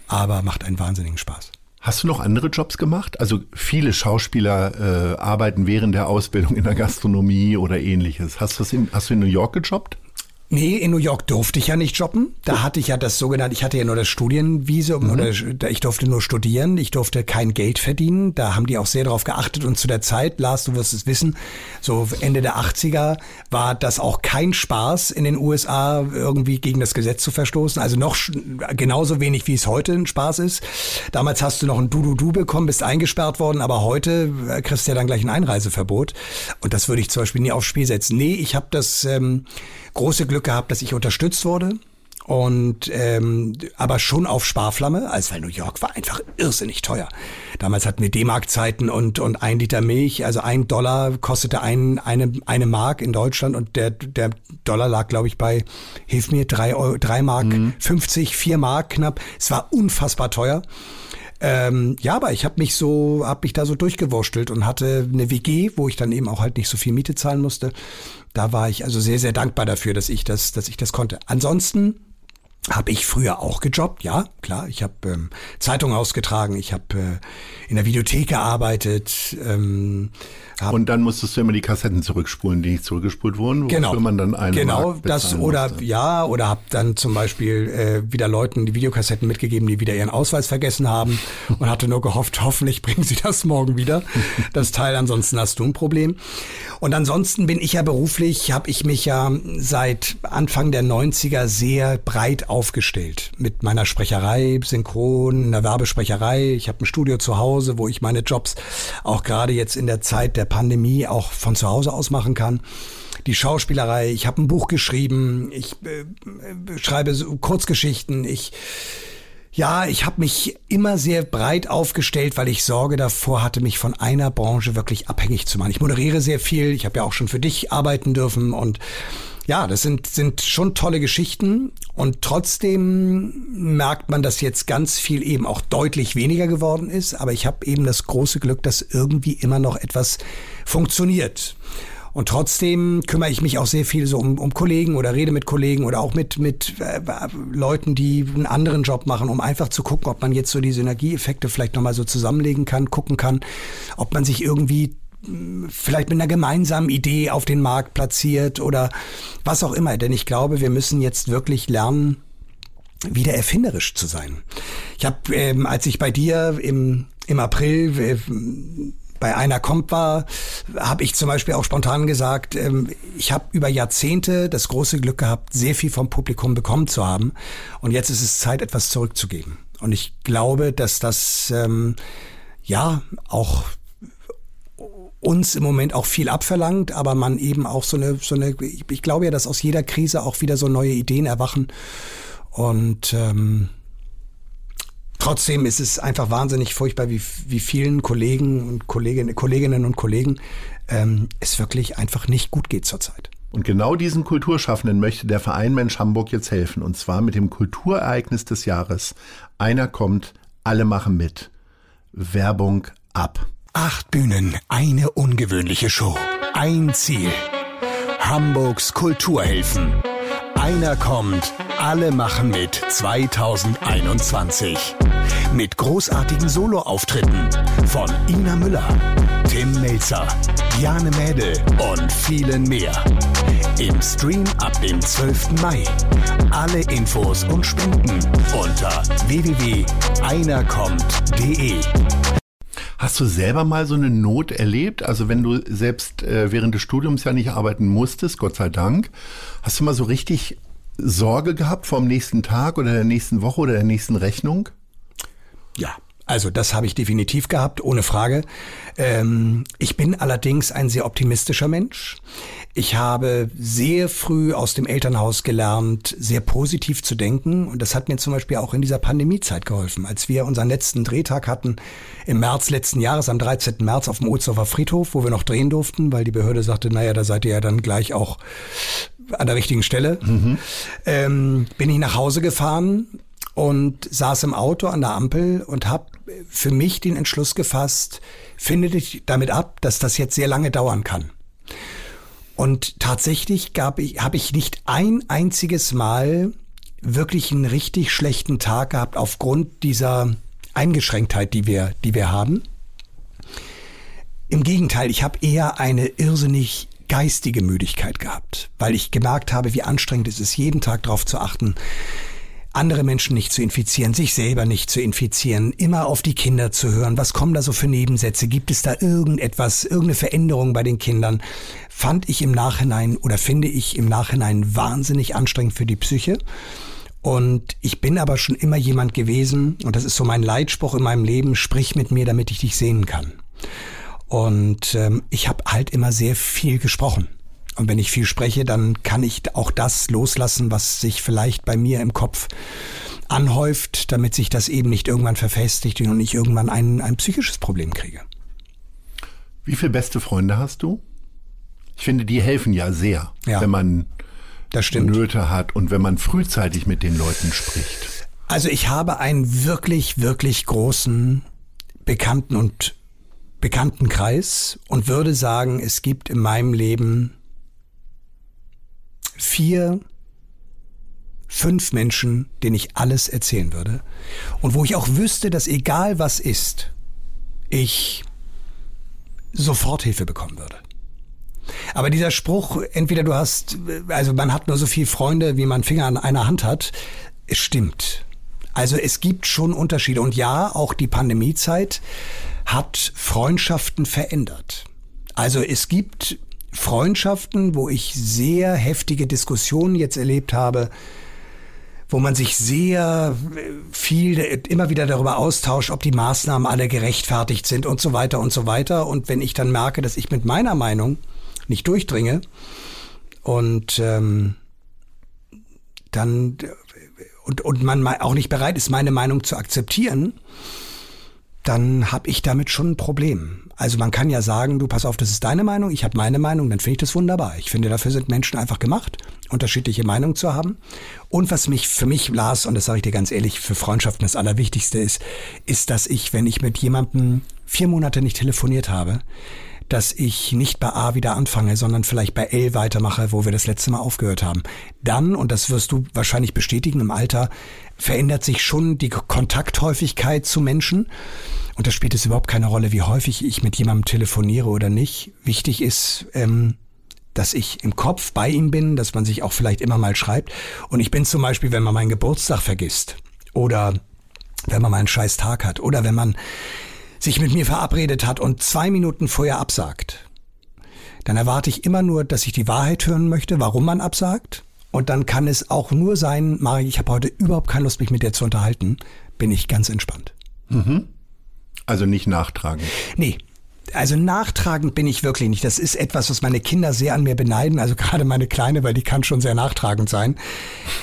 Aber macht einen wahnsinnigen Spaß. Hast du noch andere Jobs gemacht? Also viele Schauspieler äh, arbeiten während der Ausbildung in der Gastronomie oder ähnliches. Hast du, in, hast du in New York gejobbt? Nee, in New York durfte ich ja nicht jobben. Da hatte ich ja das sogenannte, ich hatte ja nur das Studienvisum mhm. oder ich durfte nur studieren, ich durfte kein Geld verdienen. Da haben die auch sehr darauf geachtet und zu der Zeit, Lars, du wirst es wissen, so Ende der 80er war das auch kein Spaß in den USA irgendwie gegen das Gesetz zu verstoßen. Also noch genauso wenig wie es heute ein Spaß ist. Damals hast du noch ein Du-Du-Du bekommen, bist eingesperrt worden, aber heute äh, kriegst du ja dann gleich ein Einreiseverbot. Und das würde ich zum Beispiel nie aufs Spiel setzen. Nee, ich habe das ähm, große Glück gehabt, dass ich unterstützt wurde und ähm, aber schon auf Sparflamme, als weil New York war einfach irrsinnig teuer. Damals hatten wir D-Mark-Zeiten und und ein Liter Milch, also ein Dollar kostete ein, eine eine Mark in Deutschland und der der Dollar lag glaube ich bei hilf mir drei Euro, drei Mark mhm. 50, vier Mark knapp. Es war unfassbar teuer. Ähm, ja, aber ich habe mich so, habe mich da so durchgewurstelt und hatte eine WG, wo ich dann eben auch halt nicht so viel Miete zahlen musste. Da war ich also sehr, sehr dankbar dafür, dass ich das, dass ich das konnte. Ansonsten habe ich früher auch gejobbt, ja, klar. Ich habe ähm, Zeitung ausgetragen, ich habe äh, in der Videothek gearbeitet. Ähm, hab, und dann musstest du immer die Kassetten zurückspulen, die nicht zurückgespult wurden, genau, man dann eine Genau, das oder musste. ja, oder habe dann zum Beispiel äh, wieder Leuten die Videokassetten mitgegeben, die wieder ihren Ausweis vergessen haben und hatte nur gehofft, hoffentlich bringen sie das morgen wieder, das Teil, ansonsten hast du ein Problem. Und ansonsten bin ich ja beruflich, habe ich mich ja seit Anfang der 90er sehr breit aufgestellt mit meiner Sprecherei, Synchron, in der Werbesprecherei. Ich habe ein Studio zu Hause, wo ich meine Jobs auch gerade jetzt in der Zeit der Pandemie auch von zu Hause aus machen kann die Schauspielerei, ich habe ein Buch geschrieben, ich äh, äh schreibe so Kurzgeschichten, ich Ja, ich habe mich immer sehr breit aufgestellt, weil ich Sorge davor hatte, mich von einer Branche wirklich abhängig zu machen. Ich moderiere sehr viel, ich habe ja auch schon für dich arbeiten dürfen und ja, das sind, sind schon tolle Geschichten und trotzdem merkt man, dass jetzt ganz viel eben auch deutlich weniger geworden ist, aber ich habe eben das große Glück, dass irgendwie immer noch etwas funktioniert. Und trotzdem kümmere ich mich auch sehr viel so um, um Kollegen oder rede mit Kollegen oder auch mit, mit äh, Leuten, die einen anderen Job machen, um einfach zu gucken, ob man jetzt so die Synergieeffekte vielleicht nochmal so zusammenlegen kann, gucken kann, ob man sich irgendwie vielleicht mit einer gemeinsamen Idee auf den Markt platziert oder was auch immer. Denn ich glaube, wir müssen jetzt wirklich lernen, wieder erfinderisch zu sein. Ich habe, ähm, als ich bei dir im, im April äh, bei einer kommt war, habe ich zum Beispiel auch spontan gesagt, ähm, ich habe über Jahrzehnte das große Glück gehabt, sehr viel vom Publikum bekommen zu haben. Und jetzt ist es Zeit, etwas zurückzugeben. Und ich glaube, dass das ähm, ja auch uns im Moment auch viel abverlangt, aber man eben auch so eine, so eine, ich glaube ja, dass aus jeder Krise auch wieder so neue Ideen erwachen. Und ähm, Trotzdem ist es einfach wahnsinnig furchtbar, wie, wie vielen Kollegen und Kolleginnen, Kolleginnen und Kollegen ähm, es wirklich einfach nicht gut geht zurzeit. Und genau diesen Kulturschaffenden möchte der Verein Mensch Hamburg jetzt helfen. Und zwar mit dem Kulturereignis des Jahres. Einer kommt, alle machen mit. Werbung ab. Acht Bühnen, eine ungewöhnliche Show. Ein Ziel. Hamburgs Kulturhelfen. Einer kommt, alle machen mit 2021. Mit großartigen Soloauftritten von Ina Müller, Tim Melzer, Diane Mädel und vielen mehr. Im Stream ab dem 12. Mai. Alle Infos und Spenden unter www.einerkommt.de. Hast du selber mal so eine Not erlebt? Also wenn du selbst äh, während des Studiums ja nicht arbeiten musstest, Gott sei Dank, hast du mal so richtig Sorge gehabt vom nächsten Tag oder der nächsten Woche oder der nächsten Rechnung? Ja, also das habe ich definitiv gehabt, ohne Frage. Ähm, ich bin allerdings ein sehr optimistischer Mensch. Ich habe sehr früh aus dem Elternhaus gelernt, sehr positiv zu denken. Und das hat mir zum Beispiel auch in dieser Pandemiezeit geholfen. Als wir unseren letzten Drehtag hatten im März letzten Jahres, am 13. März auf dem Ohlsdorfer Friedhof, wo wir noch drehen durften, weil die Behörde sagte, naja, da seid ihr ja dann gleich auch an der richtigen Stelle, mhm. ähm, bin ich nach Hause gefahren und saß im Auto an der Ampel und habe für mich den Entschluss gefasst, finde dich damit ab, dass das jetzt sehr lange dauern kann. Und tatsächlich gab ich, habe ich nicht ein einziges Mal wirklich einen richtig schlechten Tag gehabt aufgrund dieser Eingeschränktheit, die wir, die wir haben. Im Gegenteil, ich habe eher eine irrsinnig geistige Müdigkeit gehabt, weil ich gemerkt habe, wie anstrengend es ist, jeden Tag darauf zu achten, andere Menschen nicht zu infizieren, sich selber nicht zu infizieren, immer auf die Kinder zu hören, was kommen da so für Nebensätze, gibt es da irgendetwas, irgendeine Veränderung bei den Kindern, fand ich im Nachhinein oder finde ich im Nachhinein wahnsinnig anstrengend für die Psyche. Und ich bin aber schon immer jemand gewesen, und das ist so mein Leitspruch in meinem Leben, sprich mit mir, damit ich dich sehen kann. Und ähm, ich habe halt immer sehr viel gesprochen. Und wenn ich viel spreche, dann kann ich auch das loslassen, was sich vielleicht bei mir im Kopf anhäuft, damit sich das eben nicht irgendwann verfestigt und ich irgendwann ein, ein psychisches Problem kriege. Wie viele beste Freunde hast du? Ich finde, die helfen ja sehr, ja, wenn man Nöte hat und wenn man frühzeitig mit den Leuten spricht. Also ich habe einen wirklich, wirklich großen Bekannten- und Bekanntenkreis und würde sagen, es gibt in meinem Leben vier, fünf Menschen, denen ich alles erzählen würde und wo ich auch wüsste, dass egal was ist, ich sofort Hilfe bekommen würde. Aber dieser Spruch, entweder du hast, also man hat nur so viele Freunde, wie man Finger an einer Hand hat, stimmt. Also es gibt schon Unterschiede. Und ja, auch die Pandemiezeit hat Freundschaften verändert. Also es gibt Freundschaften, wo ich sehr heftige Diskussionen jetzt erlebt habe, wo man sich sehr viel immer wieder darüber austauscht, ob die Maßnahmen alle gerechtfertigt sind und so weiter und so weiter. Und wenn ich dann merke, dass ich mit meiner Meinung nicht durchdringe und ähm, dann und, und man auch nicht bereit ist, meine Meinung zu akzeptieren, dann habe ich damit schon ein Problem. Also man kann ja sagen, du pass auf, das ist deine Meinung, ich habe meine Meinung, dann finde ich das wunderbar. Ich finde, dafür sind Menschen einfach gemacht, unterschiedliche Meinungen zu haben. Und was mich für mich, Lars, und das sage ich dir ganz ehrlich, für Freundschaften das Allerwichtigste ist, ist, dass ich, wenn ich mit jemandem vier Monate nicht telefoniert habe, dass ich nicht bei A wieder anfange, sondern vielleicht bei L weitermache, wo wir das letzte Mal aufgehört haben. Dann, und das wirst du wahrscheinlich bestätigen im Alter, verändert sich schon die Kontakthäufigkeit zu Menschen. Und da spielt es überhaupt keine Rolle, wie häufig ich mit jemandem telefoniere oder nicht. Wichtig ist, ähm, dass ich im Kopf bei ihm bin, dass man sich auch vielleicht immer mal schreibt. Und ich bin zum Beispiel, wenn man meinen Geburtstag vergisst oder wenn man mal einen scheiß Tag hat oder wenn man sich mit mir verabredet hat und zwei Minuten vorher absagt, dann erwarte ich immer nur, dass ich die Wahrheit hören möchte, warum man absagt. Und dann kann es auch nur sein, Mari, ich habe heute überhaupt keine Lust, mich mit dir zu unterhalten, bin ich ganz entspannt. Mhm. Also nicht nachtragen. Nee, also nachtragend bin ich wirklich nicht. Das ist etwas, was meine Kinder sehr an mir beneiden. Also gerade meine Kleine, weil die kann schon sehr nachtragend sein.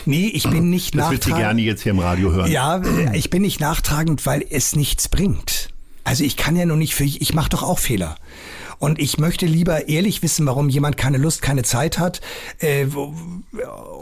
Nee, ich bin nicht das nachtragend. Das wird sie gerne jetzt hier im Radio hören. Ja, ich bin nicht nachtragend, weil es nichts bringt. Also ich kann ja nur nicht für, ich mache doch auch Fehler. Und ich möchte lieber ehrlich wissen, warum jemand keine Lust, keine Zeit hat. Äh,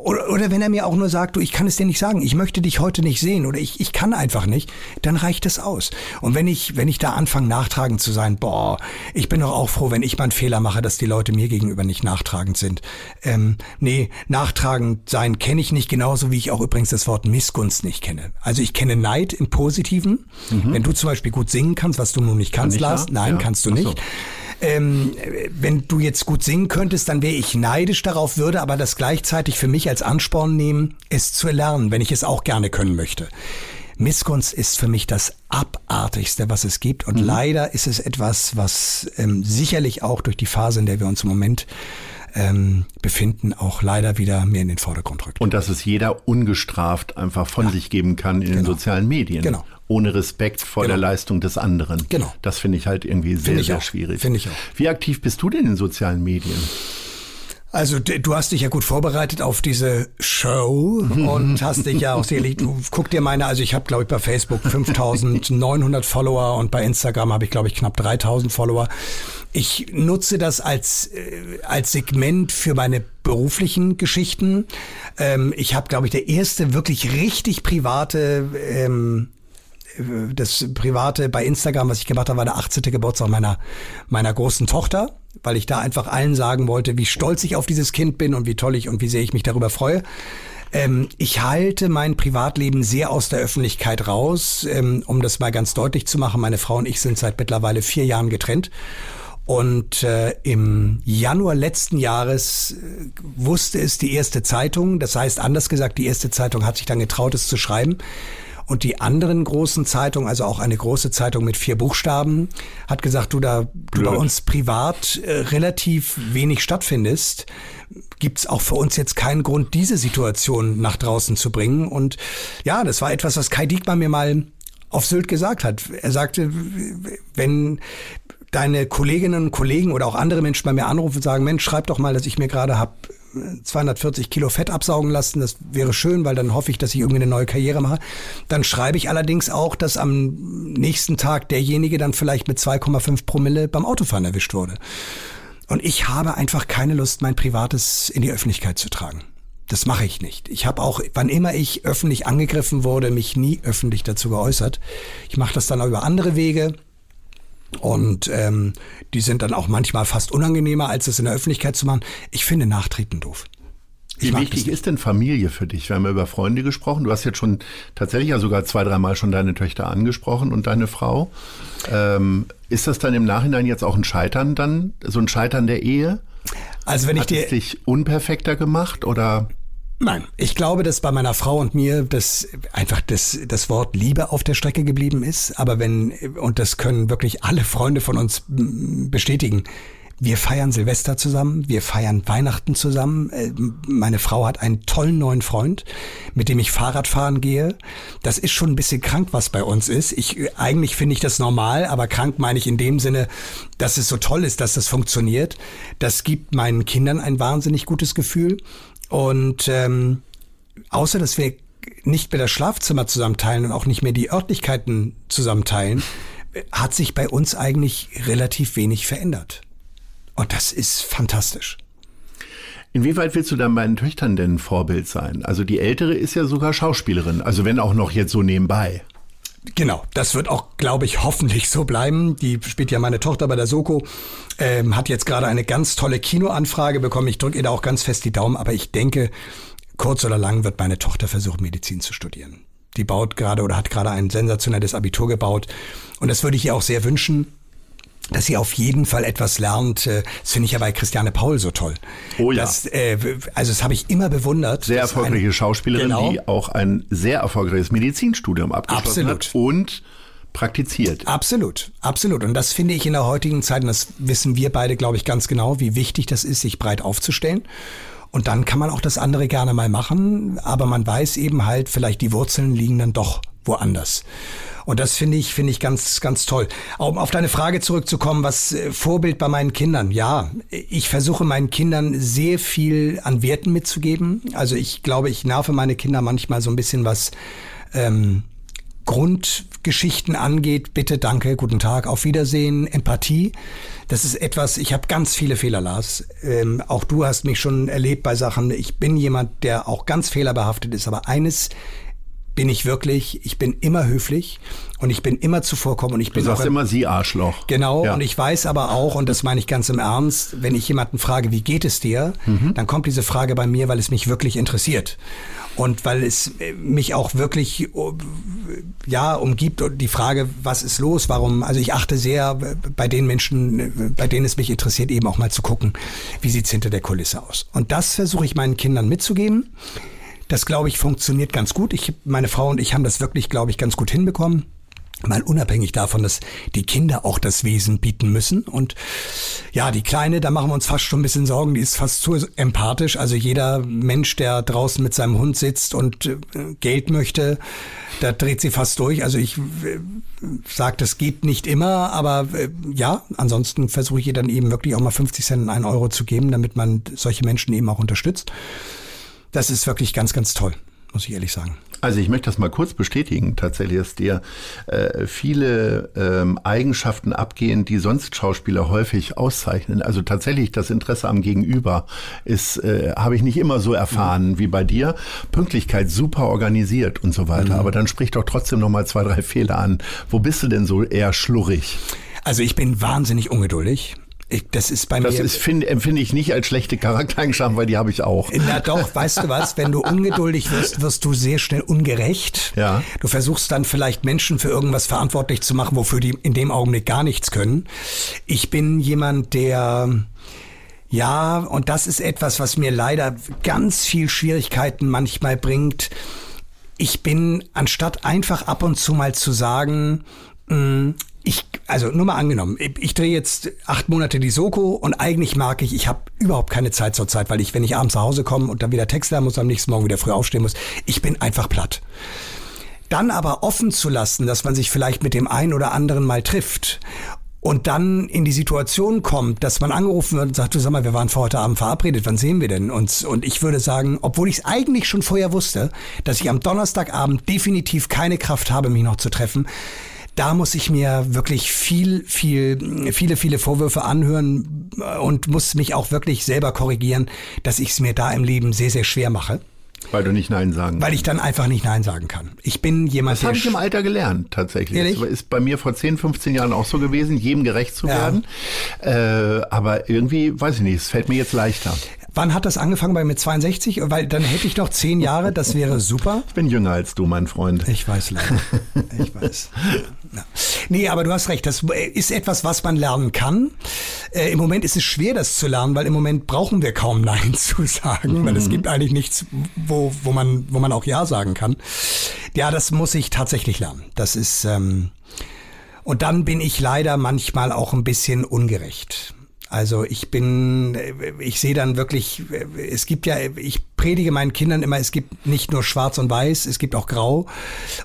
oder, oder wenn er mir auch nur sagt, du, ich kann es dir nicht sagen, ich möchte dich heute nicht sehen oder ich, ich kann einfach nicht, dann reicht es aus. Und wenn ich, wenn ich da anfange, nachtragend zu sein, boah, ich bin doch auch froh, wenn ich mal einen Fehler mache, dass die Leute mir gegenüber nicht nachtragend sind. Ähm, nee, nachtragend sein kenne ich nicht, genauso wie ich auch übrigens das Wort Missgunst nicht kenne. Also ich kenne Neid im Positiven. Mhm. Wenn du zum Beispiel gut singen kannst, was du nun nicht kannst, Kann Lars, nein, ja. kannst du nicht. Ähm, wenn du jetzt gut singen könntest, dann wäre ich neidisch darauf, würde aber das gleichzeitig für mich als Ansporn nehmen, es zu erlernen, wenn ich es auch gerne können möchte. Missgunst ist für mich das Abartigste, was es gibt. Und mhm. leider ist es etwas, was ähm, sicherlich auch durch die Phase, in der wir uns im Moment ähm, befinden, auch leider wieder mehr in den Vordergrund rückt. Und dass es jeder ungestraft einfach von ja. sich geben kann in genau. den sozialen Medien. Genau. Ohne Respekt vor genau. der Leistung des anderen. Genau. Das finde ich halt irgendwie sehr, sehr auch. schwierig. Finde ich auch. Wie aktiv bist du denn in sozialen Medien? Also du hast dich ja gut vorbereitet auf diese Show und hast dich ja auch sicherlich, guck dir meine, also ich habe glaube ich bei Facebook 5900 Follower und bei Instagram habe ich glaube ich knapp 3000 Follower. Ich nutze das als, äh, als Segment für meine beruflichen Geschichten. Ähm, ich habe glaube ich der erste wirklich richtig private ähm, das private bei Instagram, was ich gemacht habe, war der 18. Geburtstag meiner meiner großen Tochter weil ich da einfach allen sagen wollte, wie stolz ich auf dieses Kind bin und wie toll ich und wie sehr ich mich darüber freue. Ähm, ich halte mein Privatleben sehr aus der Öffentlichkeit raus, ähm, um das mal ganz deutlich zu machen. Meine Frau und ich sind seit mittlerweile vier Jahren getrennt. Und äh, im Januar letzten Jahres äh, wusste es die erste Zeitung, das heißt anders gesagt, die erste Zeitung hat sich dann getraut, es zu schreiben. Und die anderen großen Zeitungen, also auch eine große Zeitung mit vier Buchstaben, hat gesagt, du da du bei uns privat äh, relativ wenig stattfindest, gibt's auch für uns jetzt keinen Grund, diese Situation nach draußen zu bringen. Und ja, das war etwas, was Kai Diekmann mir mal auf Sylt gesagt hat. Er sagte, wenn deine Kolleginnen und Kollegen oder auch andere Menschen bei mir anrufen und sagen, Mensch, schreib doch mal, dass ich mir gerade hab 240 Kilo Fett absaugen lassen. Das wäre schön, weil dann hoffe ich, dass ich irgendwie eine neue Karriere mache. Dann schreibe ich allerdings auch, dass am nächsten Tag derjenige dann vielleicht mit 2,5 Promille beim Autofahren erwischt wurde. Und ich habe einfach keine Lust, mein Privates in die Öffentlichkeit zu tragen. Das mache ich nicht. Ich habe auch, wann immer ich öffentlich angegriffen wurde, mich nie öffentlich dazu geäußert. Ich mache das dann auch über andere Wege. Und ähm, die sind dann auch manchmal fast unangenehmer, als es in der Öffentlichkeit zu machen. Ich finde Nachtreten doof. Wie wichtig ist denn Familie für dich? Wir haben ja über Freunde gesprochen. Du hast jetzt schon tatsächlich ja sogar zwei, dreimal schon deine Töchter angesprochen und deine Frau. Ähm, ist das dann im Nachhinein jetzt auch ein Scheitern dann, so ein Scheitern der Ehe? Also wenn ich Hat dir es dich unperfekter gemacht oder? Nein, ich glaube, dass bei meiner Frau und mir das einfach das, das Wort Liebe auf der Strecke geblieben ist. Aber wenn, und das können wirklich alle Freunde von uns bestätigen, wir feiern Silvester zusammen, wir feiern Weihnachten zusammen. Äh, meine Frau hat einen tollen neuen Freund, mit dem ich Fahrrad fahren gehe. Das ist schon ein bisschen krank, was bei uns ist. Ich, eigentlich finde ich das normal, aber krank meine ich in dem Sinne, dass es so toll ist, dass das funktioniert. Das gibt meinen Kindern ein wahnsinnig gutes Gefühl. Und ähm, außer dass wir nicht mehr das Schlafzimmer zusammenteilen und auch nicht mehr die Örtlichkeiten zusammenteilen, hat sich bei uns eigentlich relativ wenig verändert. Und das ist fantastisch. Inwieweit willst du dann meinen Töchtern denn Vorbild sein? Also die ältere ist ja sogar Schauspielerin, also wenn auch noch jetzt so nebenbei. Genau, das wird auch, glaube ich, hoffentlich so bleiben. Die spielt ja meine Tochter bei der Soko, ähm, hat jetzt gerade eine ganz tolle Kinoanfrage bekommen. Ich drücke ihr da auch ganz fest die Daumen, aber ich denke, kurz oder lang wird meine Tochter versuchen, Medizin zu studieren. Die baut gerade oder hat gerade ein sensationelles Abitur gebaut. Und das würde ich ihr auch sehr wünschen dass sie auf jeden Fall etwas lernt. Äh, das finde ich ja bei Christiane Paul so toll. Oh ja. Das, äh, also das habe ich immer bewundert. Sehr erfolgreiche eine, Schauspielerin, genau. die auch ein sehr erfolgreiches Medizinstudium abgeschlossen Absolut. hat und praktiziert. Absolut, absolut. Und das finde ich in der heutigen Zeit, und das wissen wir beide, glaube ich, ganz genau, wie wichtig das ist, sich breit aufzustellen. Und dann kann man auch das andere gerne mal machen, aber man weiß eben halt, vielleicht die Wurzeln liegen dann doch woanders. Und das finde ich, finde ich ganz, ganz toll. Um auf deine Frage zurückzukommen, was äh, Vorbild bei meinen Kindern? Ja, ich versuche meinen Kindern sehr viel an Werten mitzugeben. Also ich glaube, ich nerve meine Kinder manchmal so ein bisschen was, ähm, Grundgeschichten angeht, bitte, danke, guten Tag, auf Wiedersehen, Empathie. Das ist etwas, ich habe ganz viele Fehler, Lars. Ähm, auch du hast mich schon erlebt bei Sachen. Ich bin jemand, der auch ganz fehlerbehaftet ist, aber eines bin ich wirklich, ich bin immer höflich und ich bin immer zuvorkommen und ich bin du sagst immer sie Arschloch. Genau ja. und ich weiß aber auch und das meine ich ganz im Ernst, wenn ich jemanden frage, wie geht es dir, mhm. dann kommt diese Frage bei mir, weil es mich wirklich interessiert und weil es äh, mich auch wirklich ja umgibt und die Frage, was ist los, warum? Also ich achte sehr bei den Menschen, bei denen es mich interessiert, eben auch mal zu gucken, wie sieht's hinter der Kulisse aus. Und das versuche ich meinen Kindern mitzugeben. Das, glaube ich, funktioniert ganz gut. Ich, meine Frau und ich haben das wirklich, glaube ich, ganz gut hinbekommen. Mal unabhängig davon, dass die Kinder auch das Wesen bieten müssen. Und ja, die Kleine, da machen wir uns fast schon ein bisschen Sorgen, die ist fast zu empathisch. Also jeder Mensch, der draußen mit seinem Hund sitzt und äh, Geld möchte, da dreht sie fast durch. Also ich äh, sage, das geht nicht immer, aber äh, ja, ansonsten versuche ich ihr dann eben wirklich auch mal 50 Cent und einen Euro zu geben, damit man solche Menschen eben auch unterstützt das ist wirklich ganz, ganz toll, muss ich ehrlich sagen. Also ich möchte das mal kurz bestätigen, tatsächlich, dass dir äh, viele ähm, Eigenschaften abgehen, die sonst Schauspieler häufig auszeichnen. Also tatsächlich das Interesse am Gegenüber ist, äh, habe ich nicht immer so erfahren mhm. wie bei dir. Pünktlichkeit super organisiert und so weiter. Mhm. Aber dann sprich doch trotzdem noch mal zwei, drei Fehler an. Wo bist du denn so eher schlurrig? Also ich bin wahnsinnig ungeduldig. Ich, das ist bei das mir. Das empfinde ich nicht als schlechte Charaktereigenschaft, weil die habe ich auch. Na doch, weißt du was? Wenn du ungeduldig wirst, wirst du sehr schnell ungerecht. Ja. Du versuchst dann vielleicht Menschen für irgendwas verantwortlich zu machen, wofür die in dem Augenblick gar nichts können. Ich bin jemand, der ja, und das ist etwas, was mir leider ganz viel Schwierigkeiten manchmal bringt. Ich bin, anstatt einfach ab und zu mal zu sagen, ich, also nur mal angenommen, ich, drehe jetzt acht Monate die Soko und eigentlich mag ich, ich habe überhaupt keine Zeit zur Zeit, weil ich, wenn ich abends nach Hause komme und dann wieder Text lernen muss, am nächsten Morgen wieder früh aufstehen muss, ich bin einfach platt. Dann aber offen zu lassen, dass man sich vielleicht mit dem einen oder anderen mal trifft und dann in die Situation kommt, dass man angerufen wird und sagt, du sag mal, wir waren vor heute Abend verabredet, wann sehen wir denn uns? Und ich würde sagen, obwohl ich es eigentlich schon vorher wusste, dass ich am Donnerstagabend definitiv keine Kraft habe, mich noch zu treffen, da muss ich mir wirklich viel, viel, viele, viele Vorwürfe anhören und muss mich auch wirklich selber korrigieren, dass ich es mir da im Leben sehr, sehr schwer mache. Weil du nicht Nein sagen Weil ich dann einfach nicht Nein sagen kann. Ich bin jemand, Das habe ich im Alter gelernt, tatsächlich. Ehrlich? Das ist bei mir vor 10, 15 Jahren auch so gewesen, jedem gerecht zu werden. Ja. Äh, aber irgendwie, weiß ich nicht, es fällt mir jetzt leichter. Wann hat das angefangen bei mir 62? Weil dann hätte ich noch zehn Jahre, das wäre super. Ich bin jünger als du, mein Freund. Ich weiß leider. Ich weiß. Ja. Nee, aber du hast recht, das ist etwas, was man lernen kann. Äh, Im Moment ist es schwer, das zu lernen, weil im Moment brauchen wir kaum Nein zu sagen, mhm. weil es mhm. gibt eigentlich nichts, wo, wo, man, wo man auch Ja sagen kann. Ja, das muss ich tatsächlich lernen. Das ist, ähm, und dann bin ich leider manchmal auch ein bisschen ungerecht. Also ich bin, ich sehe dann wirklich, es gibt ja, ich predige meinen Kindern immer, es gibt nicht nur schwarz und weiß, es gibt auch grau.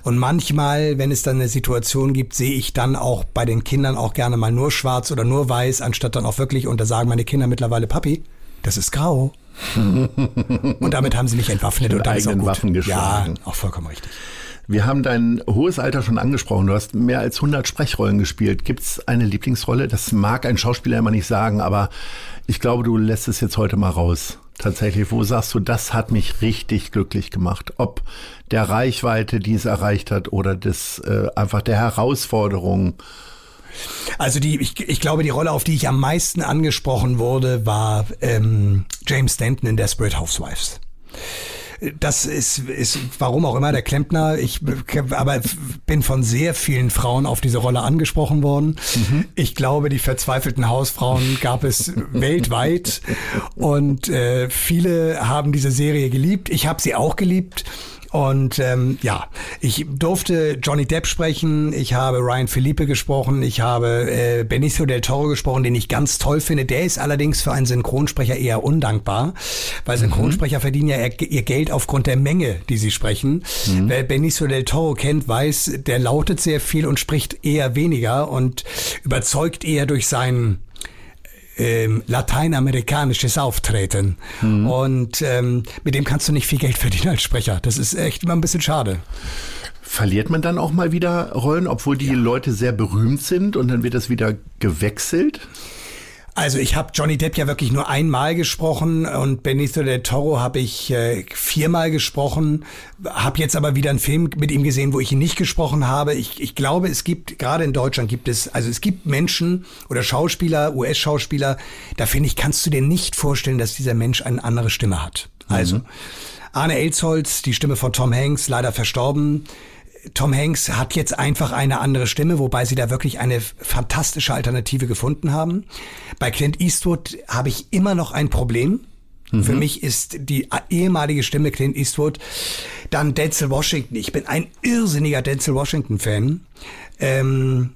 Und manchmal, wenn es dann eine Situation gibt, sehe ich dann auch bei den Kindern auch gerne mal nur schwarz oder nur weiß, anstatt dann auch wirklich, und da sagen meine Kinder mittlerweile, Papi, das ist grau. Und damit haben sie mich entwaffnet und dann ist auch eigenen gut. Waffen geschlagen. Ja, auch vollkommen richtig. Wir haben dein hohes Alter schon angesprochen. Du hast mehr als 100 Sprechrollen gespielt. Gibt's eine Lieblingsrolle? Das mag ein Schauspieler immer nicht sagen, aber ich glaube, du lässt es jetzt heute mal raus. Tatsächlich, wo sagst du, das hat mich richtig glücklich gemacht? Ob der Reichweite, die es erreicht hat, oder des äh, einfach der Herausforderung. Also die, ich, ich glaube, die Rolle, auf die ich am meisten angesprochen wurde, war ähm, James Stanton in Desperate Housewives. Das ist, ist, warum auch immer, der Klempner. Ich aber bin von sehr vielen Frauen auf diese Rolle angesprochen worden. Ich glaube, die verzweifelten Hausfrauen gab es weltweit und äh, viele haben diese Serie geliebt. Ich habe sie auch geliebt. Und ähm, ja, ich durfte Johnny Depp sprechen, ich habe Ryan Felipe gesprochen, ich habe äh, Benicio del Toro gesprochen, den ich ganz toll finde. Der ist allerdings für einen Synchronsprecher eher undankbar, weil Synchronsprecher verdienen ja ihr, ihr Geld aufgrund der Menge, die sie sprechen. Wer Benicio del Toro kennt, weiß, der lautet sehr viel und spricht eher weniger und überzeugt eher durch seinen ähm, lateinamerikanisches Auftreten. Und ähm, mit dem kannst du nicht viel Geld verdienen als Sprecher. Das ist echt immer ein bisschen schade. Verliert man dann auch mal wieder Rollen, obwohl die Leute sehr berühmt sind und dann wird das wieder gewechselt? Also ich habe Johnny Depp ja wirklich nur einmal gesprochen und Benicio del Toro habe ich äh, viermal gesprochen, habe jetzt aber wieder einen Film mit ihm gesehen, wo ich ihn nicht gesprochen habe. Ich, ich glaube, es gibt, gerade in Deutschland gibt es, also es gibt Menschen oder Schauspieler, US-Schauspieler, da finde ich, kannst du dir nicht vorstellen, dass dieser Mensch eine andere Stimme hat. Also Arne Elsholz, die Stimme von Tom Hanks, leider verstorben. Tom Hanks hat jetzt einfach eine andere Stimme, wobei sie da wirklich eine fantastische Alternative gefunden haben. Bei Clint Eastwood habe ich immer noch ein Problem. Für mich ist die ehemalige Stimme Clint Eastwood dann Denzel Washington. Ich bin ein irrsinniger Denzel Washington-Fan. Ähm,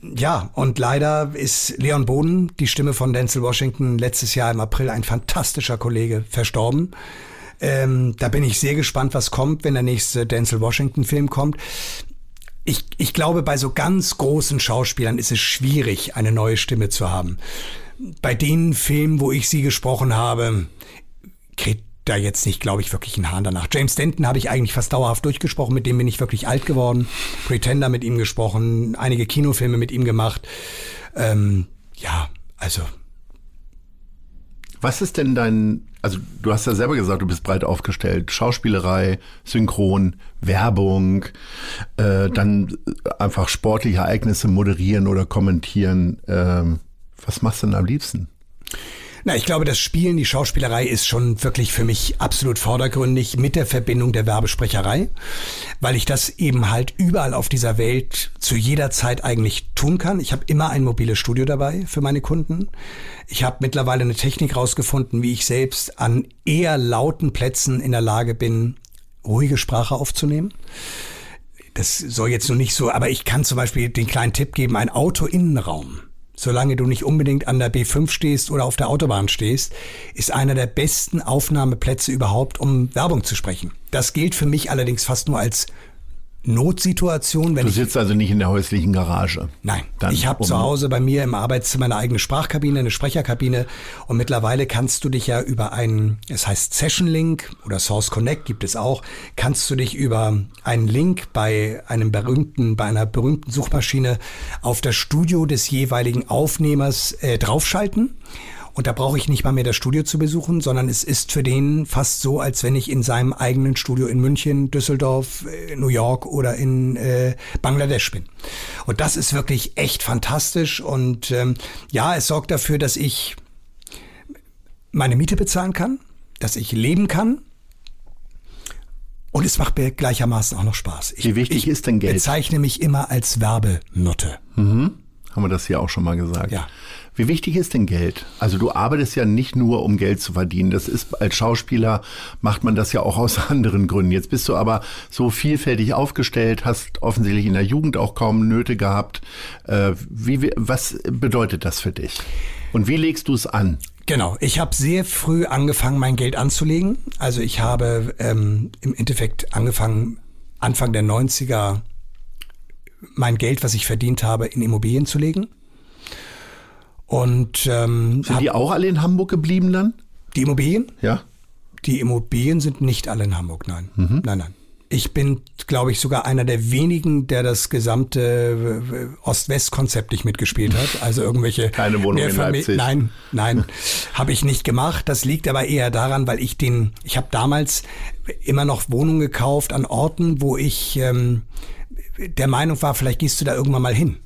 ja, und leider ist Leon Boden, die Stimme von Denzel Washington, letztes Jahr im April ein fantastischer Kollege, verstorben. Ähm, da bin ich sehr gespannt, was kommt, wenn der nächste Denzel Washington-Film kommt. Ich, ich glaube, bei so ganz großen Schauspielern ist es schwierig, eine neue Stimme zu haben. Bei den Filmen, wo ich sie gesprochen habe, kriegt da jetzt nicht, glaube ich, wirklich einen Hahn danach. James Denton habe ich eigentlich fast dauerhaft durchgesprochen, mit dem bin ich wirklich alt geworden. Pretender mit ihm gesprochen, einige Kinofilme mit ihm gemacht. Ähm, ja, also Was ist denn dein, also du hast ja selber gesagt, du bist breit aufgestellt. Schauspielerei, Synchron, Werbung, äh, dann einfach sportliche Ereignisse moderieren oder kommentieren. Ähm, was machst du denn am liebsten? Na, ich glaube, das Spielen, die Schauspielerei ist schon wirklich für mich absolut vordergründig mit der Verbindung der Werbesprecherei, weil ich das eben halt überall auf dieser Welt zu jeder Zeit eigentlich tun kann. Ich habe immer ein mobiles Studio dabei für meine Kunden. Ich habe mittlerweile eine Technik rausgefunden, wie ich selbst an eher lauten Plätzen in der Lage bin, ruhige Sprache aufzunehmen. Das soll jetzt nur nicht so, aber ich kann zum Beispiel den kleinen Tipp geben, ein Auto-Innenraum solange du nicht unbedingt an der B5 stehst oder auf der Autobahn stehst, ist einer der besten Aufnahmeplätze überhaupt, um Werbung zu sprechen. Das gilt für mich allerdings fast nur als Notsituation, wenn Du ich sitzt also nicht in der häuslichen Garage. Nein, Dann ich habe um- zu Hause bei mir im Arbeitszimmer eine eigene Sprachkabine, eine Sprecherkabine und mittlerweile kannst du dich ja über einen, es heißt Session Link oder Source Connect gibt es auch, kannst du dich über einen Link bei einem berühmten, bei einer berühmten Suchmaschine auf das Studio des jeweiligen Aufnehmers äh, draufschalten. Und da brauche ich nicht mal mehr das Studio zu besuchen, sondern es ist für den fast so, als wenn ich in seinem eigenen Studio in München, Düsseldorf, äh, New York oder in äh, Bangladesch bin. Und das ist wirklich echt fantastisch. Und ähm, ja, es sorgt dafür, dass ich meine Miete bezahlen kann, dass ich leben kann. Und es macht mir gleichermaßen auch noch Spaß. Ich, Wie wichtig ich ist denn Geld? bezeichne mich immer als Werbenutte. Haben wir das hier auch schon mal gesagt? Ja. Wie wichtig ist denn Geld? Also du arbeitest ja nicht nur, um Geld zu verdienen. Das ist als Schauspieler macht man das ja auch aus anderen Gründen. Jetzt bist du aber so vielfältig aufgestellt, hast offensichtlich in der Jugend auch kaum Nöte gehabt. Äh, wie, was bedeutet das für dich? Und wie legst du es an? Genau, ich habe sehr früh angefangen, mein Geld anzulegen. Also ich habe ähm, im Endeffekt angefangen, Anfang der 90er mein Geld, was ich verdient habe, in Immobilien zu legen. Und ähm, Sind die auch alle in Hamburg geblieben dann? Die Immobilien? Ja. Die Immobilien sind nicht alle in Hamburg, nein. Mhm. Nein, nein. Ich bin, glaube ich, sogar einer der wenigen, der das gesamte äh, Ost-West-Konzept nicht mitgespielt hat. Also irgendwelche Keine Wohnung in Leipzig. Nein, nein, habe ich nicht gemacht. Das liegt aber eher daran, weil ich den, ich habe damals immer noch Wohnungen gekauft an Orten, wo ich ähm, der Meinung war, vielleicht gehst du da irgendwann mal hin.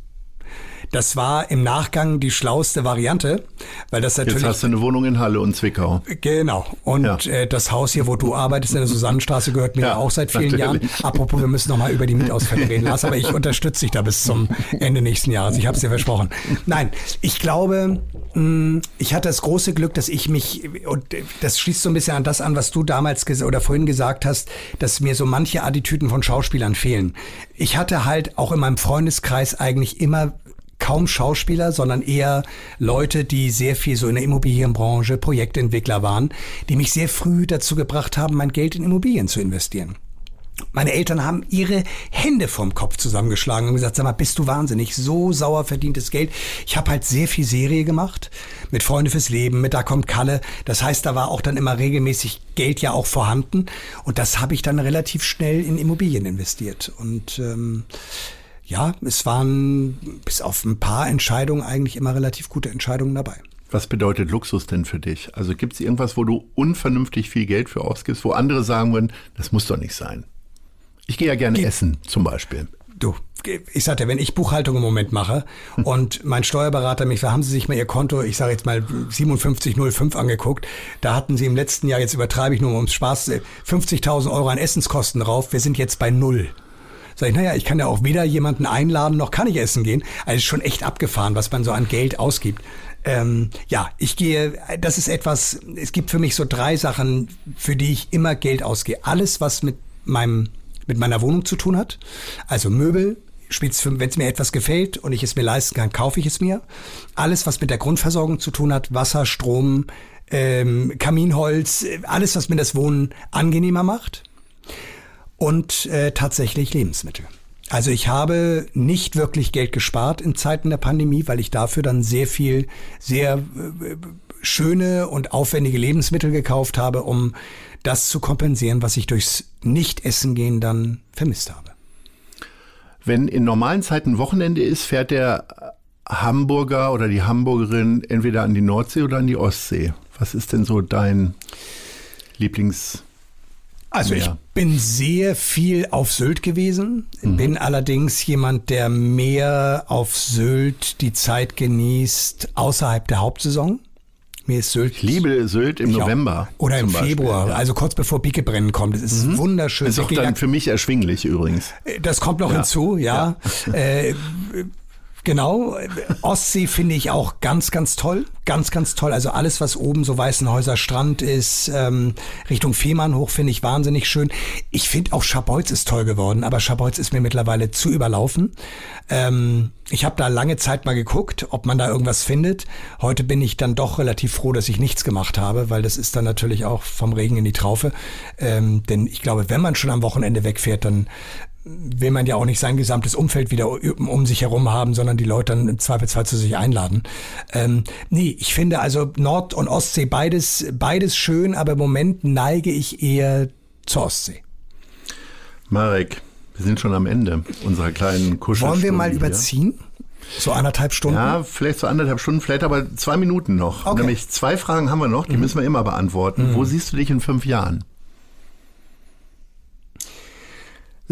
Das war im Nachgang die schlauste Variante, weil das natürlich Jetzt hast du eine Wohnung in Halle und Zwickau. Genau. Und Ja. äh, das Haus hier, wo du arbeitest, in der Susannenstraße, gehört mir Ja, auch seit vielen natürlich. Jahren. Apropos, wir müssen noch mal über die Mietausfälle reden, Lars, aber ich unterstütze dich da bis zum Ende nächsten Jahres. Ich habe es dir versprochen. Nein, ich glaube, mh, ich hatte das große Glück, dass ich mich, und das schließt so ein bisschen an das an, was du damals oder vorhin gesagt hast, dass mir so manche Attitüden von Schauspielern fehlen. Ich hatte halt auch in meinem Freundeskreis eigentlich immer kaum Schauspieler, sondern eher Leute, die sehr viel so in der Immobilienbranche, Projektentwickler waren, die mich sehr früh dazu gebracht haben, mein Geld in Immobilien zu investieren. Meine Eltern haben ihre Hände vom Kopf zusammengeschlagen und gesagt, sag mal, bist du wahnsinnig, so sauer verdientes Geld. Ich habe halt sehr viel Serie gemacht, mit Freunde fürs Leben, mit Da kommt Kalle. Das heißt, da war auch dann immer regelmäßig Geld ja auch vorhanden und das habe ich dann relativ schnell in Immobilien investiert. Und ähm, ja, es waren bis auf ein paar Entscheidungen eigentlich immer relativ gute Entscheidungen dabei. Was bedeutet Luxus denn für dich? Also gibt es irgendwas, wo du unvernünftig viel Geld für ausgibst, wo andere sagen würden, das muss doch nicht sein? Ich gehe ja gerne essen, zum Beispiel. Du, ich sagte, wenn ich Buchhaltung im Moment mache und mein Steuerberater mich, da haben Sie sich mal Ihr Konto, ich sage jetzt mal 5705 angeguckt, da hatten Sie im letzten Jahr, jetzt übertreibe ich nur ums Spaß, äh, 50.000 Euro an Essenskosten drauf, wir sind jetzt bei null. Sag ich, naja, ich kann ja auch weder jemanden einladen, noch kann ich essen gehen. Also ist schon echt abgefahren, was man so an Geld ausgibt. Ähm, ja, ich gehe, das ist etwas, es gibt für mich so drei Sachen, für die ich immer Geld ausgehe. Alles, was mit meinem, mit meiner Wohnung zu tun hat. Also Möbel, wenn es mir etwas gefällt und ich es mir leisten kann, kaufe ich es mir. Alles, was mit der Grundversorgung zu tun hat, Wasser, Strom, ähm, Kaminholz, äh, alles, was mir das Wohnen angenehmer macht. Und äh, tatsächlich Lebensmittel. Also ich habe nicht wirklich Geld gespart in Zeiten der Pandemie, weil ich dafür dann sehr viel, sehr äh, schöne und aufwendige Lebensmittel gekauft habe, um das zu kompensieren, was ich durchs Nicht-Essen gehen dann vermisst habe. Wenn in normalen Zeiten Wochenende ist, fährt der Hamburger oder die Hamburgerin entweder an die Nordsee oder an die Ostsee. Was ist denn so dein Lieblings... Also ich Ja. bin sehr viel auf Sylt gewesen, bin allerdings jemand, der mehr auf Sylt die Zeit genießt außerhalb der Hauptsaison. Mir ist Sylt. Ich liebe Sylt im Ich auch. November. Oder im Beispiel, Februar, ja. also kurz bevor Picke kommt. Es ist wunderschön. ist auch dann für mich erschwinglich übrigens. das kommt noch hinzu, ja. Äh, genau. Ostsee finde ich auch ganz, ganz toll. Ganz, ganz toll. Also alles, was oben so Weißenhäuser Strand ist, ähm, Richtung Fehmarn hoch, finde ich wahnsinnig schön. Ich finde auch Schabolz ist toll geworden, aber Schabolz ist mir mittlerweile zu überlaufen. Ähm, ich habe da lange Zeit mal geguckt, ob man da irgendwas findet. Heute bin ich dann doch relativ froh, dass ich nichts gemacht habe, weil das ist dann natürlich auch vom Regen in die Traufe. Ähm, denn ich glaube, wenn man schon am Wochenende wegfährt, dann will man ja auch nicht sein gesamtes Umfeld wieder um sich herum haben, sondern die Leute dann im Zweifelsfall zu sich einladen. Ähm, nee, ich finde also Nord- und Ostsee beides, beides schön, aber im Moment neige ich eher zur Ostsee. Marek, wir sind schon am Ende unserer kleinen Kuschel. Wollen wir mal überziehen? So anderthalb Stunden? Ja, vielleicht so anderthalb Stunden, vielleicht aber zwei Minuten noch. Okay. Nämlich zwei Fragen haben wir noch, die müssen wir immer beantworten. Wo siehst du dich in fünf Jahren?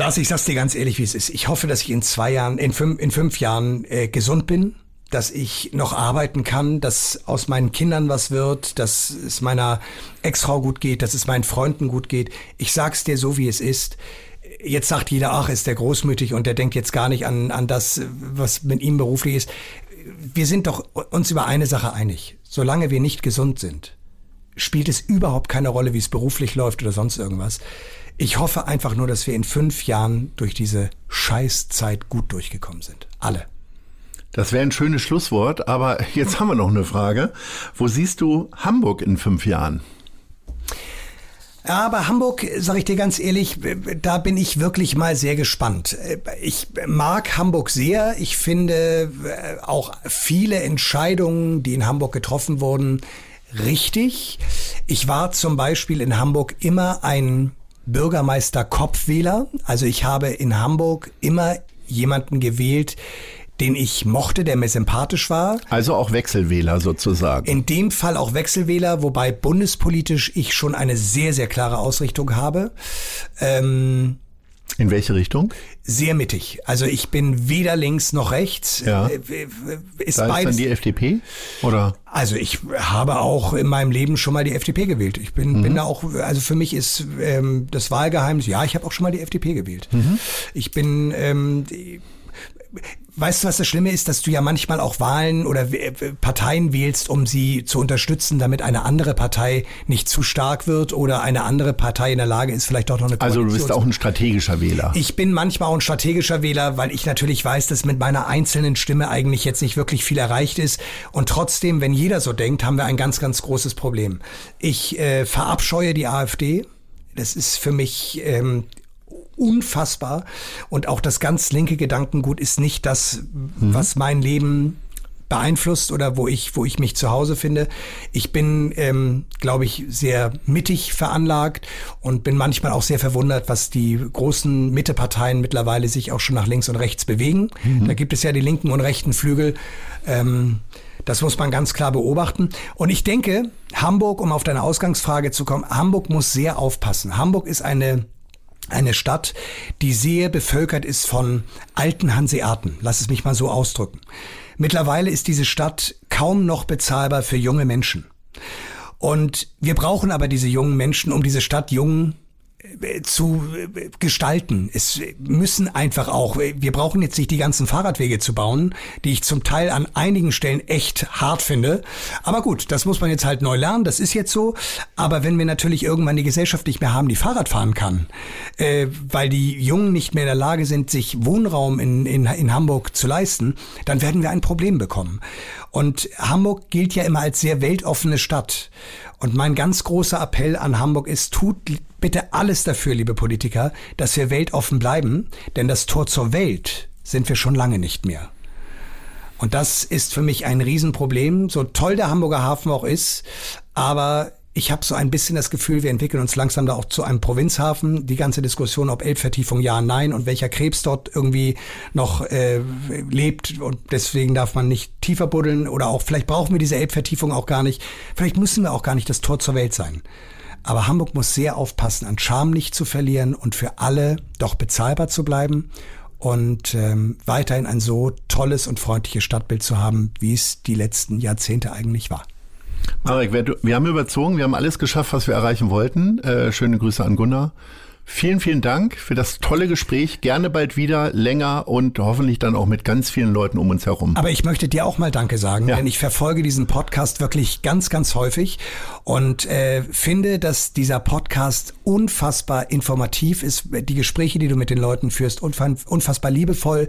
Lars, ich sag's dir ganz ehrlich, wie es ist. Ich hoffe, dass ich in zwei Jahren, in fünf, in fünf Jahren äh, gesund bin, dass ich noch arbeiten kann, dass aus meinen Kindern was wird, dass es meiner Ex-Frau gut geht, dass es meinen Freunden gut geht. Ich sag's dir so, wie es ist. Jetzt sagt jeder, ach, ist der großmütig und der denkt jetzt gar nicht an, an das, was mit ihm beruflich ist. Wir sind doch uns über eine Sache einig. Solange wir nicht gesund sind, spielt es überhaupt keine Rolle, wie es beruflich läuft oder sonst irgendwas. Ich hoffe einfach nur, dass wir in fünf Jahren durch diese Scheißzeit gut durchgekommen sind. Alle. Das wäre ein schönes Schlusswort, aber jetzt haben wir noch eine Frage. Wo siehst du Hamburg in fünf Jahren? Ja, aber Hamburg, sage ich dir ganz ehrlich, da bin ich wirklich mal sehr gespannt. Ich mag Hamburg sehr. Ich finde äh, auch viele Entscheidungen, die in Hamburg getroffen wurden, richtig. Ich war zum Beispiel in Hamburg immer ein Bürgermeister-Kopfwähler. Also ich habe in Hamburg immer jemanden gewählt, den ich mochte, der mir sympathisch war. Also auch Wechselwähler sozusagen. In dem Fall auch Wechselwähler, wobei bundespolitisch ich schon eine sehr, sehr klare Ausrichtung habe. Ähm, in welche Richtung? Sehr mittig. Also ich bin weder links noch rechts. Ja. Äh, ist da beides. Ist dann die FDP? Oder? Also ich habe auch in meinem Leben schon mal die FDP gewählt. Ich bin, mhm. bin da auch, also für mich ist ähm, das Wahlgeheimnis, ja, ich habe auch schon mal die FDP gewählt. Mhm. Ich bin ähm, Weißt du, was das Schlimme ist, dass du ja manchmal auch Wahlen oder Parteien wählst, um sie zu unterstützen, damit eine andere Partei nicht zu stark wird oder eine andere Partei in der Lage ist, vielleicht auch noch eine Koalition Also du bist auch ein strategischer Wähler. Ich bin manchmal auch ein strategischer Wähler, weil ich natürlich weiß, dass mit meiner einzelnen Stimme eigentlich jetzt nicht wirklich viel erreicht ist. Und trotzdem, wenn jeder so denkt, haben wir ein ganz, ganz großes Problem. Ich äh, verabscheue die AfD. Das ist für mich ähm, unfassbar. Und auch das ganz linke Gedankengut ist nicht das, mhm. was mein Leben beeinflusst oder wo ich, wo ich mich zu Hause finde. Ich bin, ähm, glaube ich, sehr mittig veranlagt und bin manchmal auch sehr verwundert, was die großen Mitteparteien mittlerweile sich auch schon nach links und rechts bewegen. Mhm. Da gibt es ja die linken und rechten Flügel. Ähm, das muss man ganz klar beobachten. Und ich denke, Hamburg, um auf deine Ausgangsfrage zu kommen, Hamburg muss sehr aufpassen. Hamburg ist eine eine Stadt, die sehr bevölkert ist von alten Hanseaten. Lass es mich mal so ausdrücken. Mittlerweile ist diese Stadt kaum noch bezahlbar für junge Menschen. Und wir brauchen aber diese jungen Menschen, um diese Stadt jung zu gestalten. Es müssen einfach auch, wir brauchen jetzt nicht die ganzen Fahrradwege zu bauen, die ich zum Teil an einigen Stellen echt hart finde. Aber gut, das muss man jetzt halt neu lernen, das ist jetzt so. Aber wenn wir natürlich irgendwann die Gesellschaft nicht mehr haben, die Fahrrad fahren kann, äh, weil die Jungen nicht mehr in der Lage sind, sich Wohnraum in, in, in Hamburg zu leisten, dann werden wir ein Problem bekommen. Und Hamburg gilt ja immer als sehr weltoffene Stadt. Und mein ganz großer Appell an Hamburg ist, tut bitte alles dafür, liebe Politiker, dass wir weltoffen bleiben, denn das Tor zur Welt sind wir schon lange nicht mehr. Und das ist für mich ein Riesenproblem, so toll der Hamburger Hafen auch ist, aber ich habe so ein bisschen das Gefühl, wir entwickeln uns langsam da auch zu einem Provinzhafen. Die ganze Diskussion, ob Elbvertiefung ja, nein und welcher Krebs dort irgendwie noch äh, lebt und deswegen darf man nicht tiefer buddeln oder auch vielleicht brauchen wir diese Elbvertiefung auch gar nicht. Vielleicht müssen wir auch gar nicht das Tor zur Welt sein. Aber Hamburg muss sehr aufpassen, an Charme nicht zu verlieren und für alle doch bezahlbar zu bleiben und ähm, weiterhin ein so tolles und freundliches Stadtbild zu haben, wie es die letzten Jahrzehnte eigentlich war. Marek, wir, wir haben überzogen, wir haben alles geschafft, was wir erreichen wollten. Äh, schöne Grüße an Gunnar. Vielen, vielen Dank für das tolle Gespräch. Gerne bald wieder, länger und hoffentlich dann auch mit ganz vielen Leuten um uns herum. Aber ich möchte dir auch mal Danke sagen, ja. denn ich verfolge diesen Podcast wirklich ganz, ganz häufig und äh, finde, dass dieser Podcast unfassbar informativ ist. Die Gespräche, die du mit den Leuten führst, unfassbar liebevoll.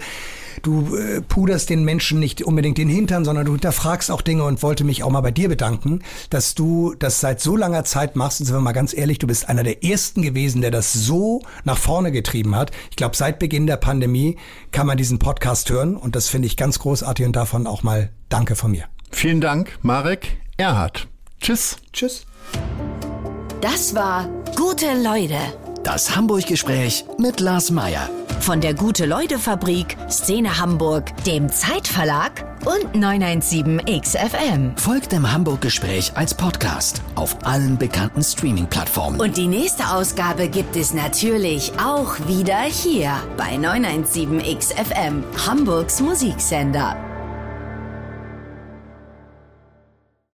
Du äh, puderst den Menschen nicht unbedingt den Hintern, sondern du hinterfragst auch Dinge und wollte mich auch mal bei dir bedanken, dass du das seit so langer Zeit machst. Und sind wir mal ganz ehrlich, du bist einer der ersten gewesen, der das so so nach vorne getrieben hat. Ich glaube, seit Beginn der Pandemie kann man diesen Podcast hören und das finde ich ganz großartig und davon auch mal Danke von mir. Vielen Dank, Marek Erhard. Tschüss. Tschüss. Das war Gute Leute. Das Hamburg-Gespräch mit Lars Meier. Von der Gute-Leute-Fabrik, Szene Hamburg, dem Zeitverlag und 917XFM. Folgt dem Hamburg-Gespräch als Podcast auf allen bekannten Streaming-Plattformen. Und die nächste Ausgabe gibt es natürlich auch wieder hier bei 917XFM, Hamburgs Musiksender.